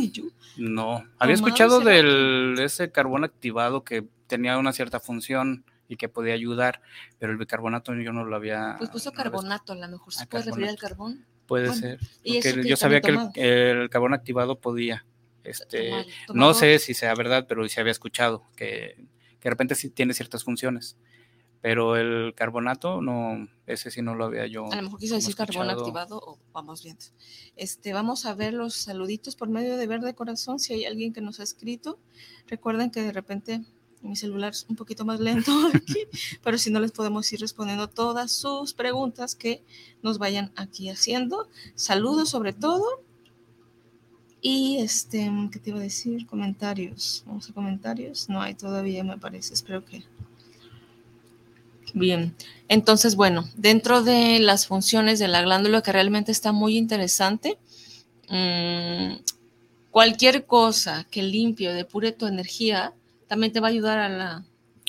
No. Había escuchado del ese carbón activado que tenía una cierta función y que podía ayudar, pero el bicarbonato yo no lo había. Pues puso no lo había carbonato, a lo mejor se Ah, puede referir al carbón. Puede Bueno, ser. porque que yo sabía que el, el carbón activado podía. Este, Tomar- no sé si sea verdad, pero sí había escuchado que, que de repente sí tiene ciertas funciones. Pero el carbonato, no, ese sí no lo había yo. A lo mejor quiso decir carbón activado o vamos viendo. Este, vamos a ver los saluditos por medio de Verde Corazón. Si hay alguien que nos ha escrito, recuerden que de repente mi celular es un poquito más lento aquí, pero si no les podemos ir respondiendo todas sus preguntas que nos vayan aquí haciendo. Saludos sobre todo. Y este, ¿qué te iba a decir? Comentarios. Vamos a comentarios. No hay todavía, me parece. Espero que. Bien, entonces, bueno, dentro de las funciones de la glándula que realmente está muy interesante, mm, cualquier cosa que limpie o depure tu energía también te va a ayudar a la,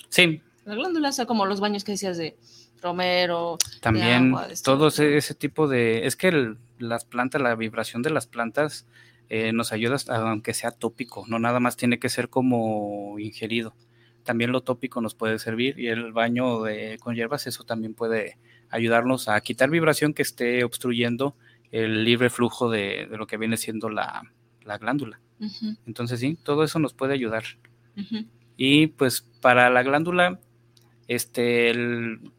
Sí, la glándula, o sea, como los baños que decías de romero. también agua, de esto, todo ese, tipo de... Es que el- las plantas, la vibración de las plantas eh, nos ayuda hasta- aunque sea tópico, no nada más tiene que ser como ingerido. También lo tópico nos puede servir y el baño de, con hierbas, eso también puede ayudarnos a quitar vibración que esté obstruyendo el libre flujo de, de lo que viene siendo la, la glándula. Entonces sí, todo eso nos puede ayudar. Y pues para la glándula, este, el,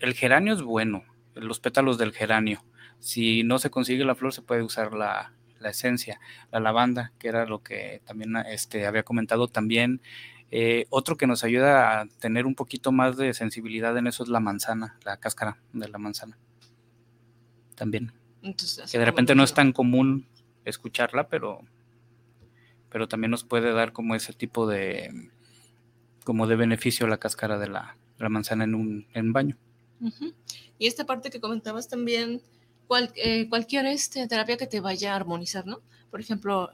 el geranio es bueno, los pétalos del geranio. Si no se consigue la flor, se puede usar la, la esencia, la lavanda, que era lo que también este, había comentado también. Eh, otro que nos ayuda a tener un poquito más de sensibilidad en eso es la manzana, la cáscara de la manzana. También. Entonces, Que de repente no es tan común escucharla, pero, pero también nos puede dar como ese tipo de, como de beneficio la cáscara de la, la manzana en un en baño. Y esta parte que comentabas también, eh, cualquier este, terapia que te vaya a armonizar, ¿no? Por ejemplo,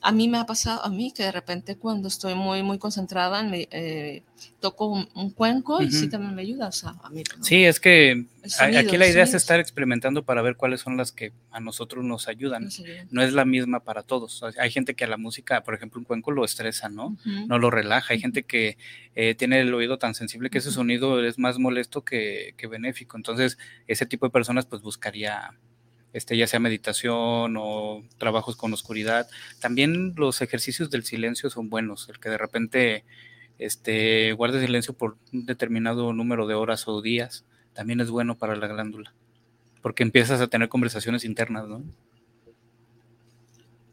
a mí me ha pasado, a mí que de repente cuando estoy muy, muy concentrada, me, eh, toco un, un cuenco y sí también me ayuda, o sea, a mí. ¿no? Sí, es que sonido, aquí la idea es estar experimentando para ver cuáles son las que a nosotros nos ayudan. Nos. No es la misma para todos. Hay gente que a la música, por ejemplo, un cuenco lo estresa, ¿no? No lo relaja. Hay gente que eh, tiene el oído tan sensible que ese sonido es más molesto que, que benéfico. Entonces, ese tipo de personas pues buscaría este, ya sea meditación o trabajos con oscuridad. También los ejercicios del silencio son buenos. El que de repente este, guarde silencio por un determinado número de horas o días también es bueno para la glándula. Porque empiezas a tener conversaciones internas, ¿no?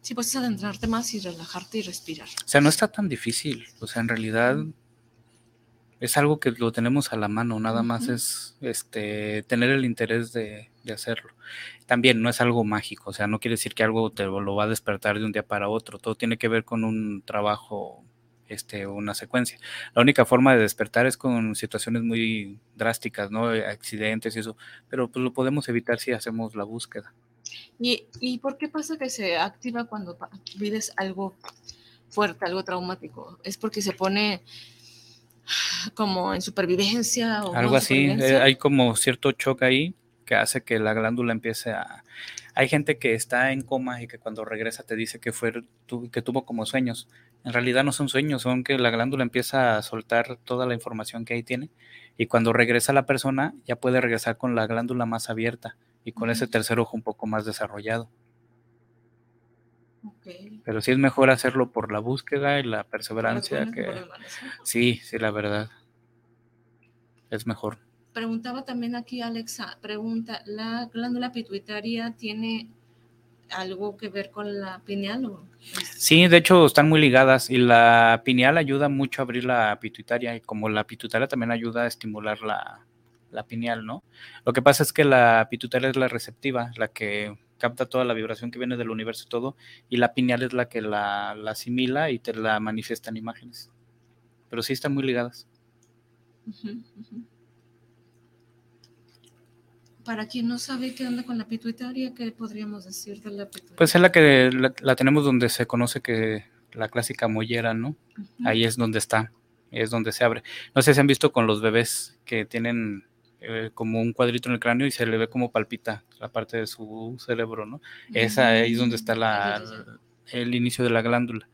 Sí, pues es adentrarte más y relajarte y respirar. O sea, no está tan difícil. O sea, en realidad es algo que lo tenemos a la mano, nada más es este tener el interés de, de hacerlo. También no es algo mágico, o sea, no quiere decir que algo te lo va a despertar de un día para otro. Todo tiene que ver con un trabajo, este, una secuencia. La única forma de despertar es con situaciones muy drásticas, ¿no? Accidentes y eso, pero pues lo podemos evitar si hacemos la búsqueda. ¿Y, ¿Y por qué pasa que se activa cuando vives algo fuerte, algo traumático? ¿Es porque se pone como en supervivencia o Algo así, eh, supervivencia? hay como cierto choque ahí que hace que la glándula empiece a... Hay gente que está en coma y que cuando regresa te dice que, fue, que tuvo como sueños. En realidad no son sueños, son que la glándula empieza a soltar toda la información que ahí tiene y cuando regresa la persona ya puede regresar con la glándula más abierta y con ese tercer ojo un poco más desarrollado. Pero sí es mejor hacerlo por la búsqueda y la perseverancia que... Sí, sí, la verdad. Es mejor. Preguntaba también aquí Alexa, pregunta, ¿la glándula pituitaria tiene algo que ver con la pineal? O Sí, de hecho están muy ligadas y la pineal ayuda mucho a abrir la pituitaria y como la pituitaria también ayuda a estimular la, la pineal, ¿no? Lo que pasa es que la pituitaria es la receptiva, la que capta toda la vibración que viene del universo y todo, y la pineal es la que la, la asimila y te la manifiesta en imágenes. Pero sí están muy ligadas. Para quien no sabe qué onda con la pituitaria, ¿qué podríamos decir de la pituitaria? Pues es la que la, la tenemos donde se conoce que la clásica mollera, ¿no? Ahí es donde está, es donde se abre. No sé si han visto con los bebés que tienen eh, como un cuadrito en el cráneo y se le ve como palpita la parte de su cerebro, ¿no? Esa es donde está la, el inicio de la glándula.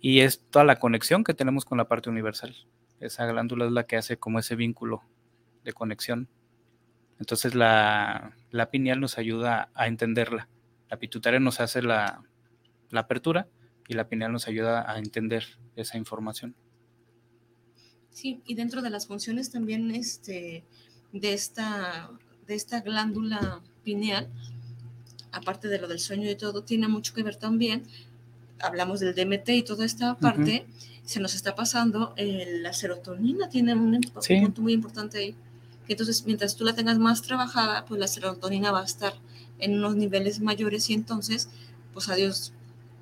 Y es toda la conexión que tenemos con la parte universal. Esa glándula es la que hace como ese vínculo de conexión. Entonces la, la pineal nos ayuda a entenderla. La pituitaria nos hace la, la apertura y la pineal nos ayuda a entender esa información. Sí, y dentro de las funciones también este, de, esta, de esta glándula pineal, aparte de lo del sueño y todo, tiene mucho que ver también, hablamos del DMT y toda esta parte, se nos está pasando, eh, la serotonina tiene un, Sí. un punto muy importante ahí, que entonces mientras tú la tengas más trabajada, pues la serotonina va a estar en unos niveles mayores y entonces, pues adiós.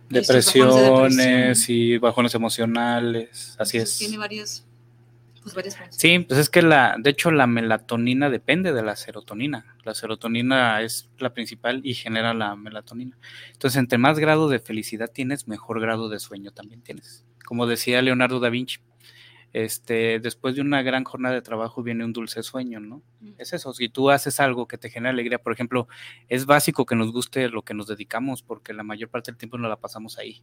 Depresiones y bajones emocionales, así Entonces, es. Tiene varias, pues varias funciones. Sí, pues es que la, de hecho la melatonina depende de la serotonina. La serotonina es la principal y genera la melatonina. Entonces, entre más grado de felicidad tienes, mejor grado de sueño también tienes. Como decía Leonardo da Vinci, este, después de una gran jornada de trabajo viene un dulce sueño, ¿no? Es eso, si tú haces algo que te genera alegría, por ejemplo, es básico que nos guste lo que nos dedicamos porque la mayor parte del tiempo nos la pasamos ahí.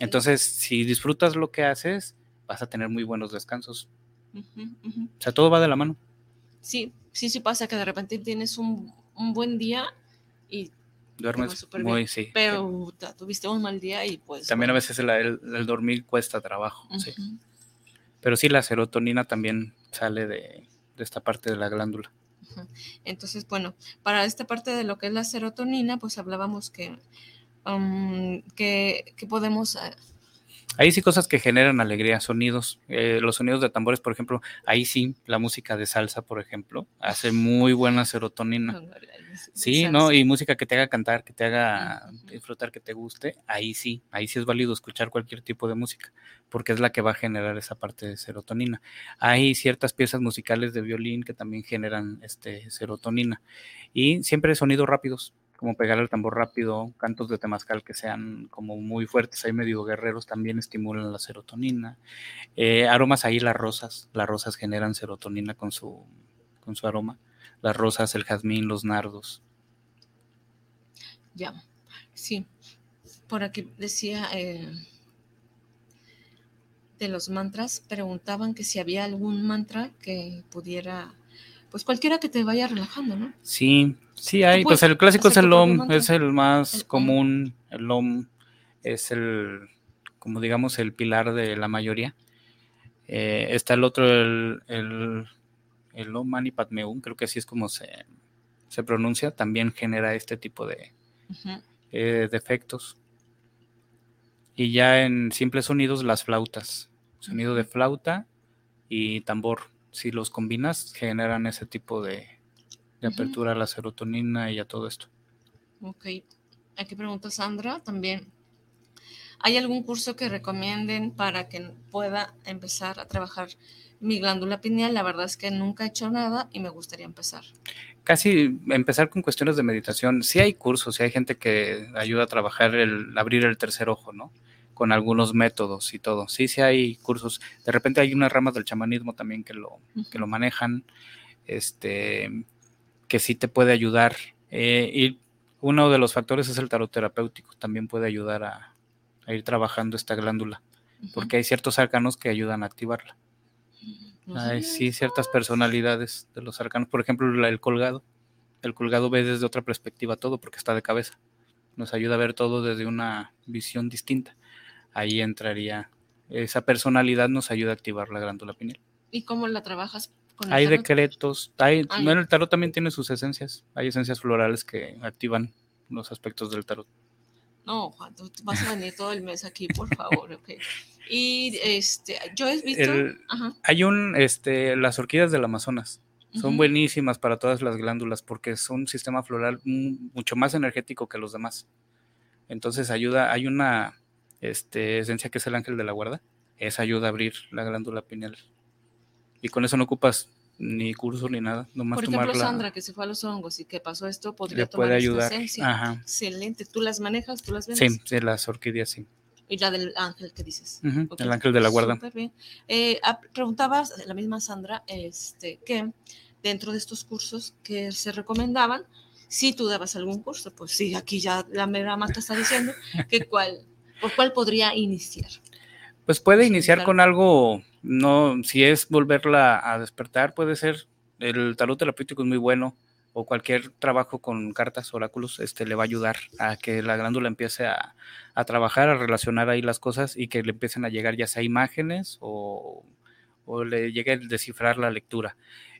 Entonces, si disfrutas lo que haces, vas a tener muy buenos descansos. O sea, todo va de la mano. Sí, sí, sí pasa que de repente tienes un, un buen día y Duermes muy, bien. sí. Pero ta- tuviste un mal día y pues... También a veces el, el- el dormir cuesta trabajo, sí. Pero sí, la serotonina también sale de, de esta parte de la glándula. Entonces, bueno, para esta parte de lo que es la serotonina, pues hablábamos que, um, que, que podemos... Ahí sí cosas que generan alegría, sonidos. eh, los sonidos de tambores, por ejemplo, ahí sí, la música de salsa, por ejemplo, hace muy buena serotonina. Sí, ¿no? Y música que te haga cantar, que te haga disfrutar, que te guste, ahí sí, ahí sí es válido escuchar cualquier tipo de música, porque es la que va a generar esa parte de serotonina. Hay ciertas piezas musicales de violín que también generan este, serotonina. Y siempre sonidos rápidos, como pegar el tambor rápido, cantos de temazcal que sean como muy fuertes, ahí medio guerreros, también estimulan la serotonina. Eh, aromas ahí, las rosas, las rosas generan serotonina con su, con su aroma. Las rosas, el jazmín, los nardos. Ya, sí. Por aquí decía eh, de los mantras, preguntaban que si había algún mantra que pudiera, pues cualquiera que te vaya relajando, ¿no? Sí, sí hay. Pues el clásico es el tu propio OM, mantra. es el más El común. El OM es el, como digamos, el pilar de la mayoría. Eh, está el otro, el, el, el Om Mani Padme Hum, creo que así es como se, se pronuncia. También genera este tipo de, eh, de efectos. Y ya en simples sonidos, las flautas. Sonido de flauta y tambor. Si los combinas, generan ese tipo de, apertura a la serotonina y a todo esto. Ok. Aquí pregunta Sandra también. ¿Hay algún curso que recomienden para que pueda empezar a trabajar mi glándula pineal? La verdad es que nunca he hecho nada y me gustaría empezar. Casi empezar con cuestiones de meditación. Sí hay cursos, sí hay gente que ayuda a trabajar el abrir el tercer ojo, ¿no? Con algunos métodos y todo. Sí, sí hay cursos. De repente hay unas ramas del chamanismo también que lo, que lo manejan, este, que sí te puede ayudar. Eh, y uno de los factores es el tarot terapéutico, también puede ayudar a, a ir trabajando esta glándula, porque hay ciertos arcanos que ayudan a activarla. No Hay sí ciertas personalidades de los arcanos, por ejemplo, la- el colgado. El colgado ve desde otra perspectiva todo porque está de cabeza. Nos ayuda a ver todo desde una visión distinta. Ahí entraría esa personalidad nos ayuda a activar la glándula pineal. ¿Y cómo la trabajas con el Hay tarot? decretos, hay, Ay. bueno, el tarot también tiene sus esencias, hay esencias florales que activan los aspectos del tarot. No, Juan, tú vas a venir todo el mes aquí, por favor, ok. Y este, yo he visto. El- Ajá. Hay un, este, las orquídeas del Amazonas. Son buenísimas para todas las glándulas porque son un sistema floral mu- mucho más energético que los demás. Entonces ayuda, hay una este, esencia que es el ángel de la guarda. Esa ayuda a abrir la glándula pineal. Y con eso no ocupas ni curso ni nada. Nomás Por ejemplo, tomarla Sandra, que se fue a los hongos y que pasó esto, podría le tomar puede ayudar. esencia. Ajá. Excelente. ¿Tú las manejas? ¿Tú las Sí, vendes? sí, las orquídeas sí. Y la del ángel que dices. El ángel de la guarda. Súper bien. Eh, ah, preguntabas, la misma Sandra, este, que dentro de estos cursos que se recomendaban, si tú dabas algún curso, pues sí, aquí ya la mera mata está diciendo que cuál, por cuál podría iniciar. Pues puede Sí, iniciar claro. con algo, no, si es volverla a despertar, puede ser. El tarot terapéutico es muy bueno, o cualquier trabajo con cartas, oráculos, este le va a ayudar a que la glándula empiece a, a trabajar, a relacionar ahí las cosas y que le empiecen a llegar ya sea imágenes o, o le llegue a descifrar la lectura.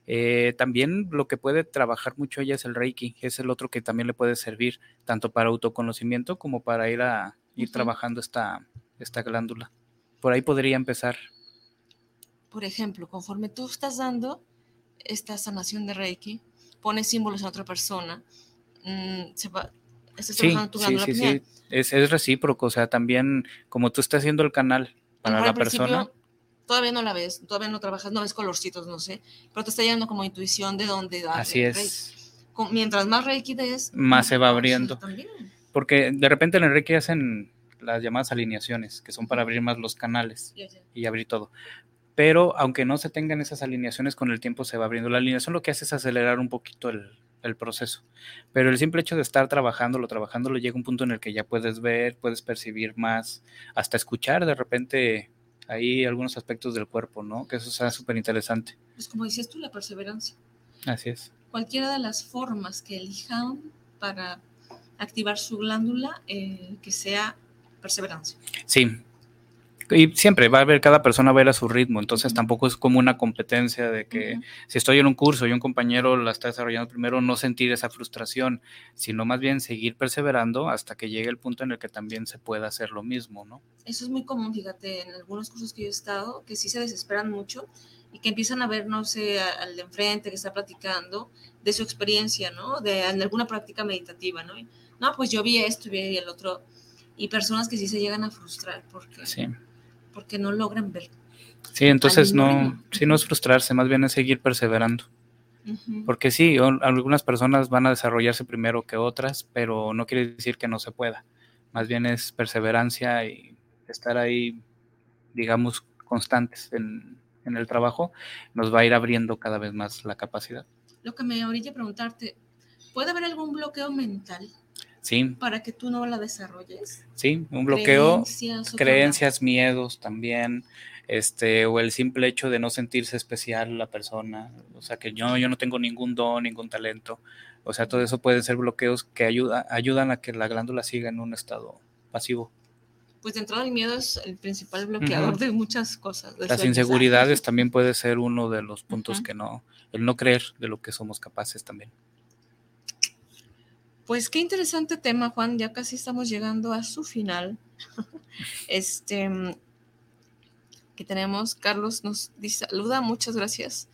Eh, también lo que puede trabajar mucho ella es el Reiki, es el otro que también le puede servir tanto para autoconocimiento como para ir a ir trabajando esta, esta glándula. Por ahí podría empezar. Por ejemplo, conforme tú estás dando esta sanación de Reiki, pones símbolos en otra persona, mm, se va, estás Sí, trabajando tu glándula sí, sí. Es, es recíproco, o sea, también como tú estás haciendo el canal para la persona, Todavía no la ves, todavía no trabajas, no ves colorcitos, no sé, pero te está llegando como intuición de dónde dar así Reiki. es. Con- Mientras más Reiki des, Más se va abriendo. también. Porque de repente en Reiki hacen las llamadas alineaciones, que son para abrir más los canales y abrir todo. Pero aunque no se tengan esas alineaciones, con el tiempo se va abriendo. La alineación lo que hace es acelerar un poquito el, el proceso. Pero el simple hecho de estar trabajándolo, trabajándolo, llega un punto en el que ya puedes ver, puedes percibir más, hasta escuchar de repente ahí algunos aspectos del cuerpo, ¿no? Que eso sea súper interesante. Pues como dices tú, la perseverancia. Así es. Cualquiera de las formas que elijan para activar su glándula eh, que sea perseverancia. Sí. Y siempre va a haber, cada persona va a ir a su ritmo, entonces tampoco es como una competencia de que si estoy en un curso y un compañero la está desarrollando primero, no sentir esa frustración, sino más bien seguir perseverando hasta que llegue el punto en el que también se pueda hacer lo mismo, ¿no? Eso es muy común, fíjate, en algunos cursos que yo he estado, que sí se desesperan mucho y que empiezan a ver, no sé, al de enfrente que está platicando de su experiencia, ¿no? De en alguna práctica meditativa, ¿no? No, pues yo vi esto y vi el otro. Y personas que sí se llegan a frustrar porque, Sí. porque no logran ver. Sí, entonces no, sí, no es frustrarse, más bien es seguir perseverando. Porque sí, o- algunas personas van a desarrollarse primero que otras, pero no quiere decir que no se pueda. Más bien es perseverancia y estar ahí, digamos, constantes en, en el trabajo, nos va a ir abriendo cada vez más la capacidad. Lo que me orilla a preguntarte, ¿puede haber algún bloqueo mental Sí, para que tú no la desarrolles? sí, un bloqueo, Creencias, miedos también, este, o el simple hecho de no sentirse especial la persona, o sea, que yo, yo no tengo ningún don, ningún talento, o sea, todo eso pueden ser bloqueos que ayuda, ayudan a que la glándula siga en un estado pasivo. Pues de entrada el miedo es el principal bloqueador de muchas cosas. del Las inseguridades también puede ser uno de los puntos que no, el no creer de lo que somos capaces también. Pues qué interesante tema, Juan. Ya casi estamos llegando a su final. este que tenemos, Carlos nos dice, saluda, muchas gracias.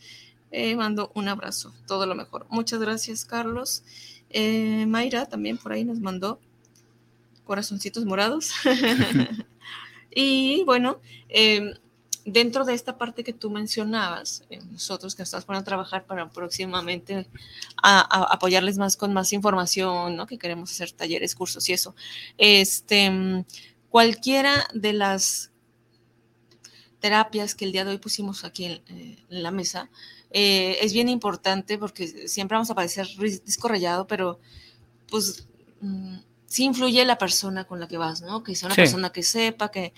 Eh, mando un abrazo, todo lo mejor. Muchas gracias, Carlos. Eh, Mayra también por ahí nos mandó corazoncitos morados. y bueno, eh, dentro de esta parte que tú mencionabas, eh, nosotros que estás poniendo a trabajar para próximamente a, a apoyarles más con más información, ¿no? Que queremos hacer talleres, cursos y eso. Este, cualquiera de las terapias que el día de hoy pusimos aquí en, eh, en la mesa eh, es bien importante porque siempre vamos a parecer disco rayado, pero pues mm, sí influye la persona con la que vas, ¿no? Que sea una Sí. persona que sepa, que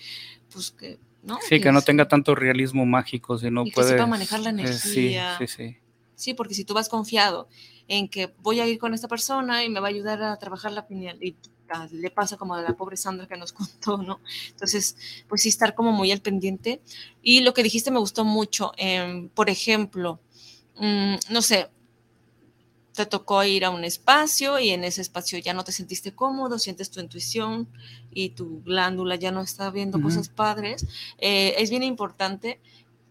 pues que, ¿no? Sí, que no tenga tanto realismo mágico, sino Y que sepa manejar la eh, sí, energía. sí, sí. Sí, porque si tú vas confiado en que voy a ir con esta persona y me va a ayudar a trabajar la pineal, y ah, le pasa como a la pobre Sandra que nos contó, ¿no? Entonces, pues sí, estar como muy al pendiente. Y lo que dijiste me gustó mucho. em, por ejemplo, mm, no sé, te tocó ir a un espacio y en ese espacio ya no te sentiste cómodo, sientes tu intuición y tu glándula ya no está viendo cosas padres. eh, es bien importante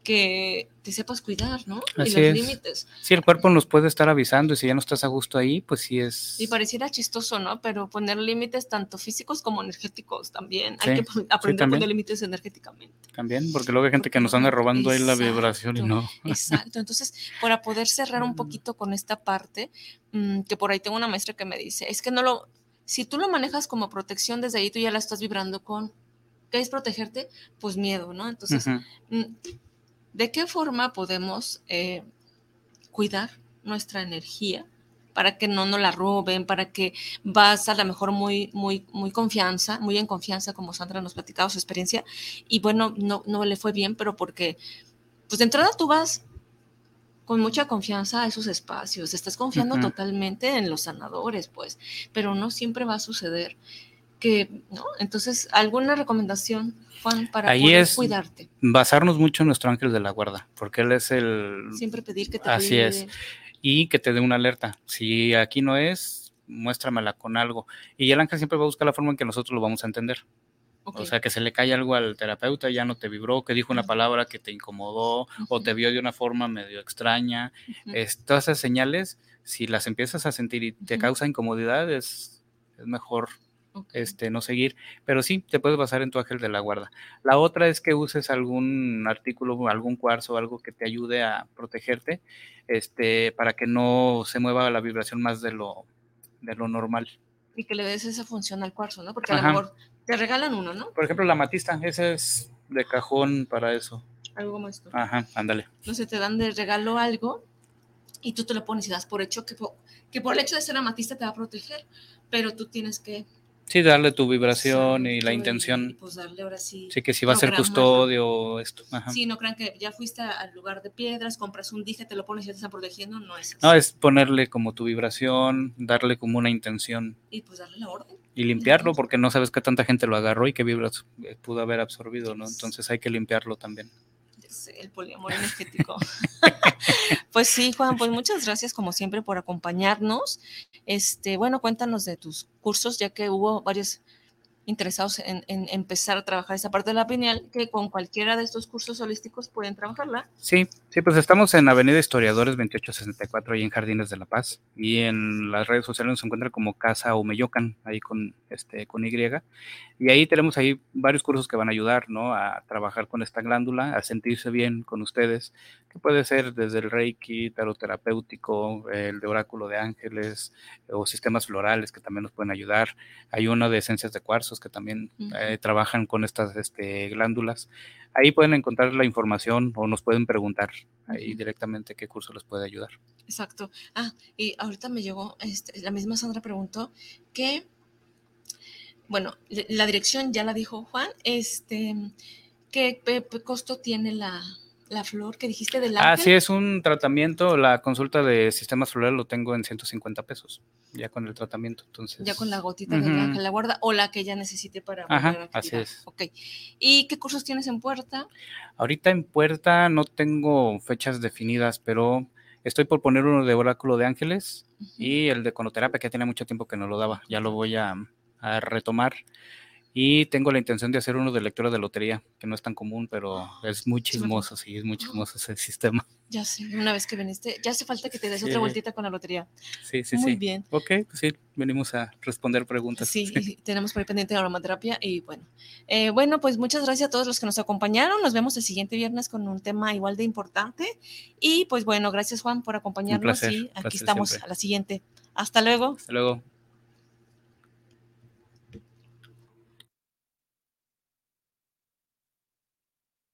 que te sepas cuidar, ¿no? Así y los es. límites. Sí, el cuerpo nos puede estar avisando y si ya no estás a gusto ahí, pues sí es... Y pareciera chistoso, ¿no? Pero poner límites tanto físicos como energéticos también. Sí, Hay que aprender a poner límites energéticamente. También, porque luego hay gente que nos anda robando ahí la vibración y no. Exacto. Entonces, para poder cerrar un poquito con esta parte, mm, que por ahí tengo una maestra que me dice, es que no lo, si tú lo manejas como protección, desde ahí tú ya la estás vibrando con, ¿qué es protegerte? Pues miedo, ¿no? Entonces, ¿de qué forma podemos eh, cuidar nuestra energía? para que no nos la roben, para que vas a lo mejor muy, muy, muy confianza, muy en confianza, como Sandra nos platicaba su experiencia, y bueno, no, no le fue bien, pero porque, pues de entrada tú vas con mucha confianza a esos espacios, estás confiando totalmente en los sanadores, pues, pero no siempre va a suceder que, ¿no? Entonces, ¿alguna recomendación, Juan, para Ahí poder es- cuidarte? Basarnos mucho en nuestro ángel de la guarda, porque él es el... Siempre pedir que te Así cuide. es. Y que te dé una alerta. Si aquí no es, muéstramela con algo. Y el ángel siempre va a buscar la forma en que nosotros lo vamos a entender. O sea, que se le cae algo al terapeuta, ya no te vibró, que dijo una palabra que te incomodó o te vio de una forma medio extraña. Es- todas esas señales, si las empiezas a sentir y te causa incomodidad, es, es mejor Este, no seguir. Pero sí, te puedes basar en tu ángel de la guarda. La otra es que uses algún artículo, algún cuarzo, algo que te ayude a protegerte, este, para que no se mueva la vibración más de lo, de lo normal. Y que le des esa función al cuarzo, ¿no? Porque a Ajá. lo mejor te regalan uno, ¿no? Por ejemplo, la matista, ese es de cajón para eso. Algo como esto. Ajá, ándale. No sé, te dan de regalo algo y tú te lo pones y das por hecho que, que por el hecho de ser amatista te va a proteger, pero tú tienes que Sí, darle tu vibración y la intención. pues darle ahora sí. Sí, que si va a ser custodio o esto. Ajá. Sí, no crean que ya fuiste al lugar de piedras, compras un dije, te lo pones y ya te está protegiendo, no es así. No, es ponerle como tu vibración, darle como una intención Y pues darle la orden. y limpiarlo porque no sabes qué tanta gente lo agarró y qué vibras eh, pudo haber absorbido, ¿no? Entonces hay que limpiarlo también. El poliamor energético. pues sí, Juan, pues muchas gracias como siempre por acompañarnos. Este, bueno, cuéntanos de tus cursos, ya que hubo varios interesados en, en empezar a trabajar esa parte de la pineal, que con cualquiera de estos cursos holísticos pueden trabajarla. Sí, sí, pues estamos en Avenida Historiadores 2864, ahí en Jardines de la Paz. Y en las redes sociales nos encuentra como Casa Umeyocan, ahí con, este, con Y. Y ahí tenemos ahí varios cursos que van a ayudar, ¿no? A trabajar con esta glándula, a sentirse bien con ustedes, que puede ser desde el Reiki, tarot terapéutico, el de oráculo de ángeles, o sistemas florales que también nos pueden ayudar. Hay uno de esencias de cuarzos que también eh, trabajan con estas este, glándulas. Ahí pueden encontrar la información o nos pueden preguntar ahí directamente qué curso les puede ayudar. Exacto. Ah, y ahorita me llegó, este, la misma Sandra preguntó que, bueno, la dirección ya la dijo Juan, este, ¿qué costo tiene la, la flor que dijiste del Ah, ángel? sí, es un tratamiento. La consulta de sistemas florales lo tengo en 150 pesos, ya con el tratamiento. Entonces, Ya con la gotita del ángel la guarda o la que ella necesite para Ajá, así es. Ok. ¿Y qué cursos tienes en puerta? Ahorita en puerta no tengo fechas definidas, pero estoy por poner uno de oráculo de ángeles y el de conoterapia, que tiene mucho tiempo que no lo daba. Ya lo voy a, a retomar. Y tengo la intención de hacer uno de lectura de lotería, que no es tan común, pero es muy chismoso, sí, es muy chismoso ese sistema. Ya sé, una vez que viniste, ya hace falta que te des Sí. otra vueltita con la lotería. Sí, sí, Muy sí. bien. Ok, pues sí, venimos a responder preguntas. Sí, tenemos por ahí pendiente de aromaterapia y bueno. Eh, bueno, pues muchas gracias a todos los que nos acompañaron. Nos vemos el siguiente viernes con un tema igual de importante. Y pues bueno, gracias Juan por acompañarnos placer, y un aquí estamos siempre. a la siguiente. Hasta luego. Hasta luego.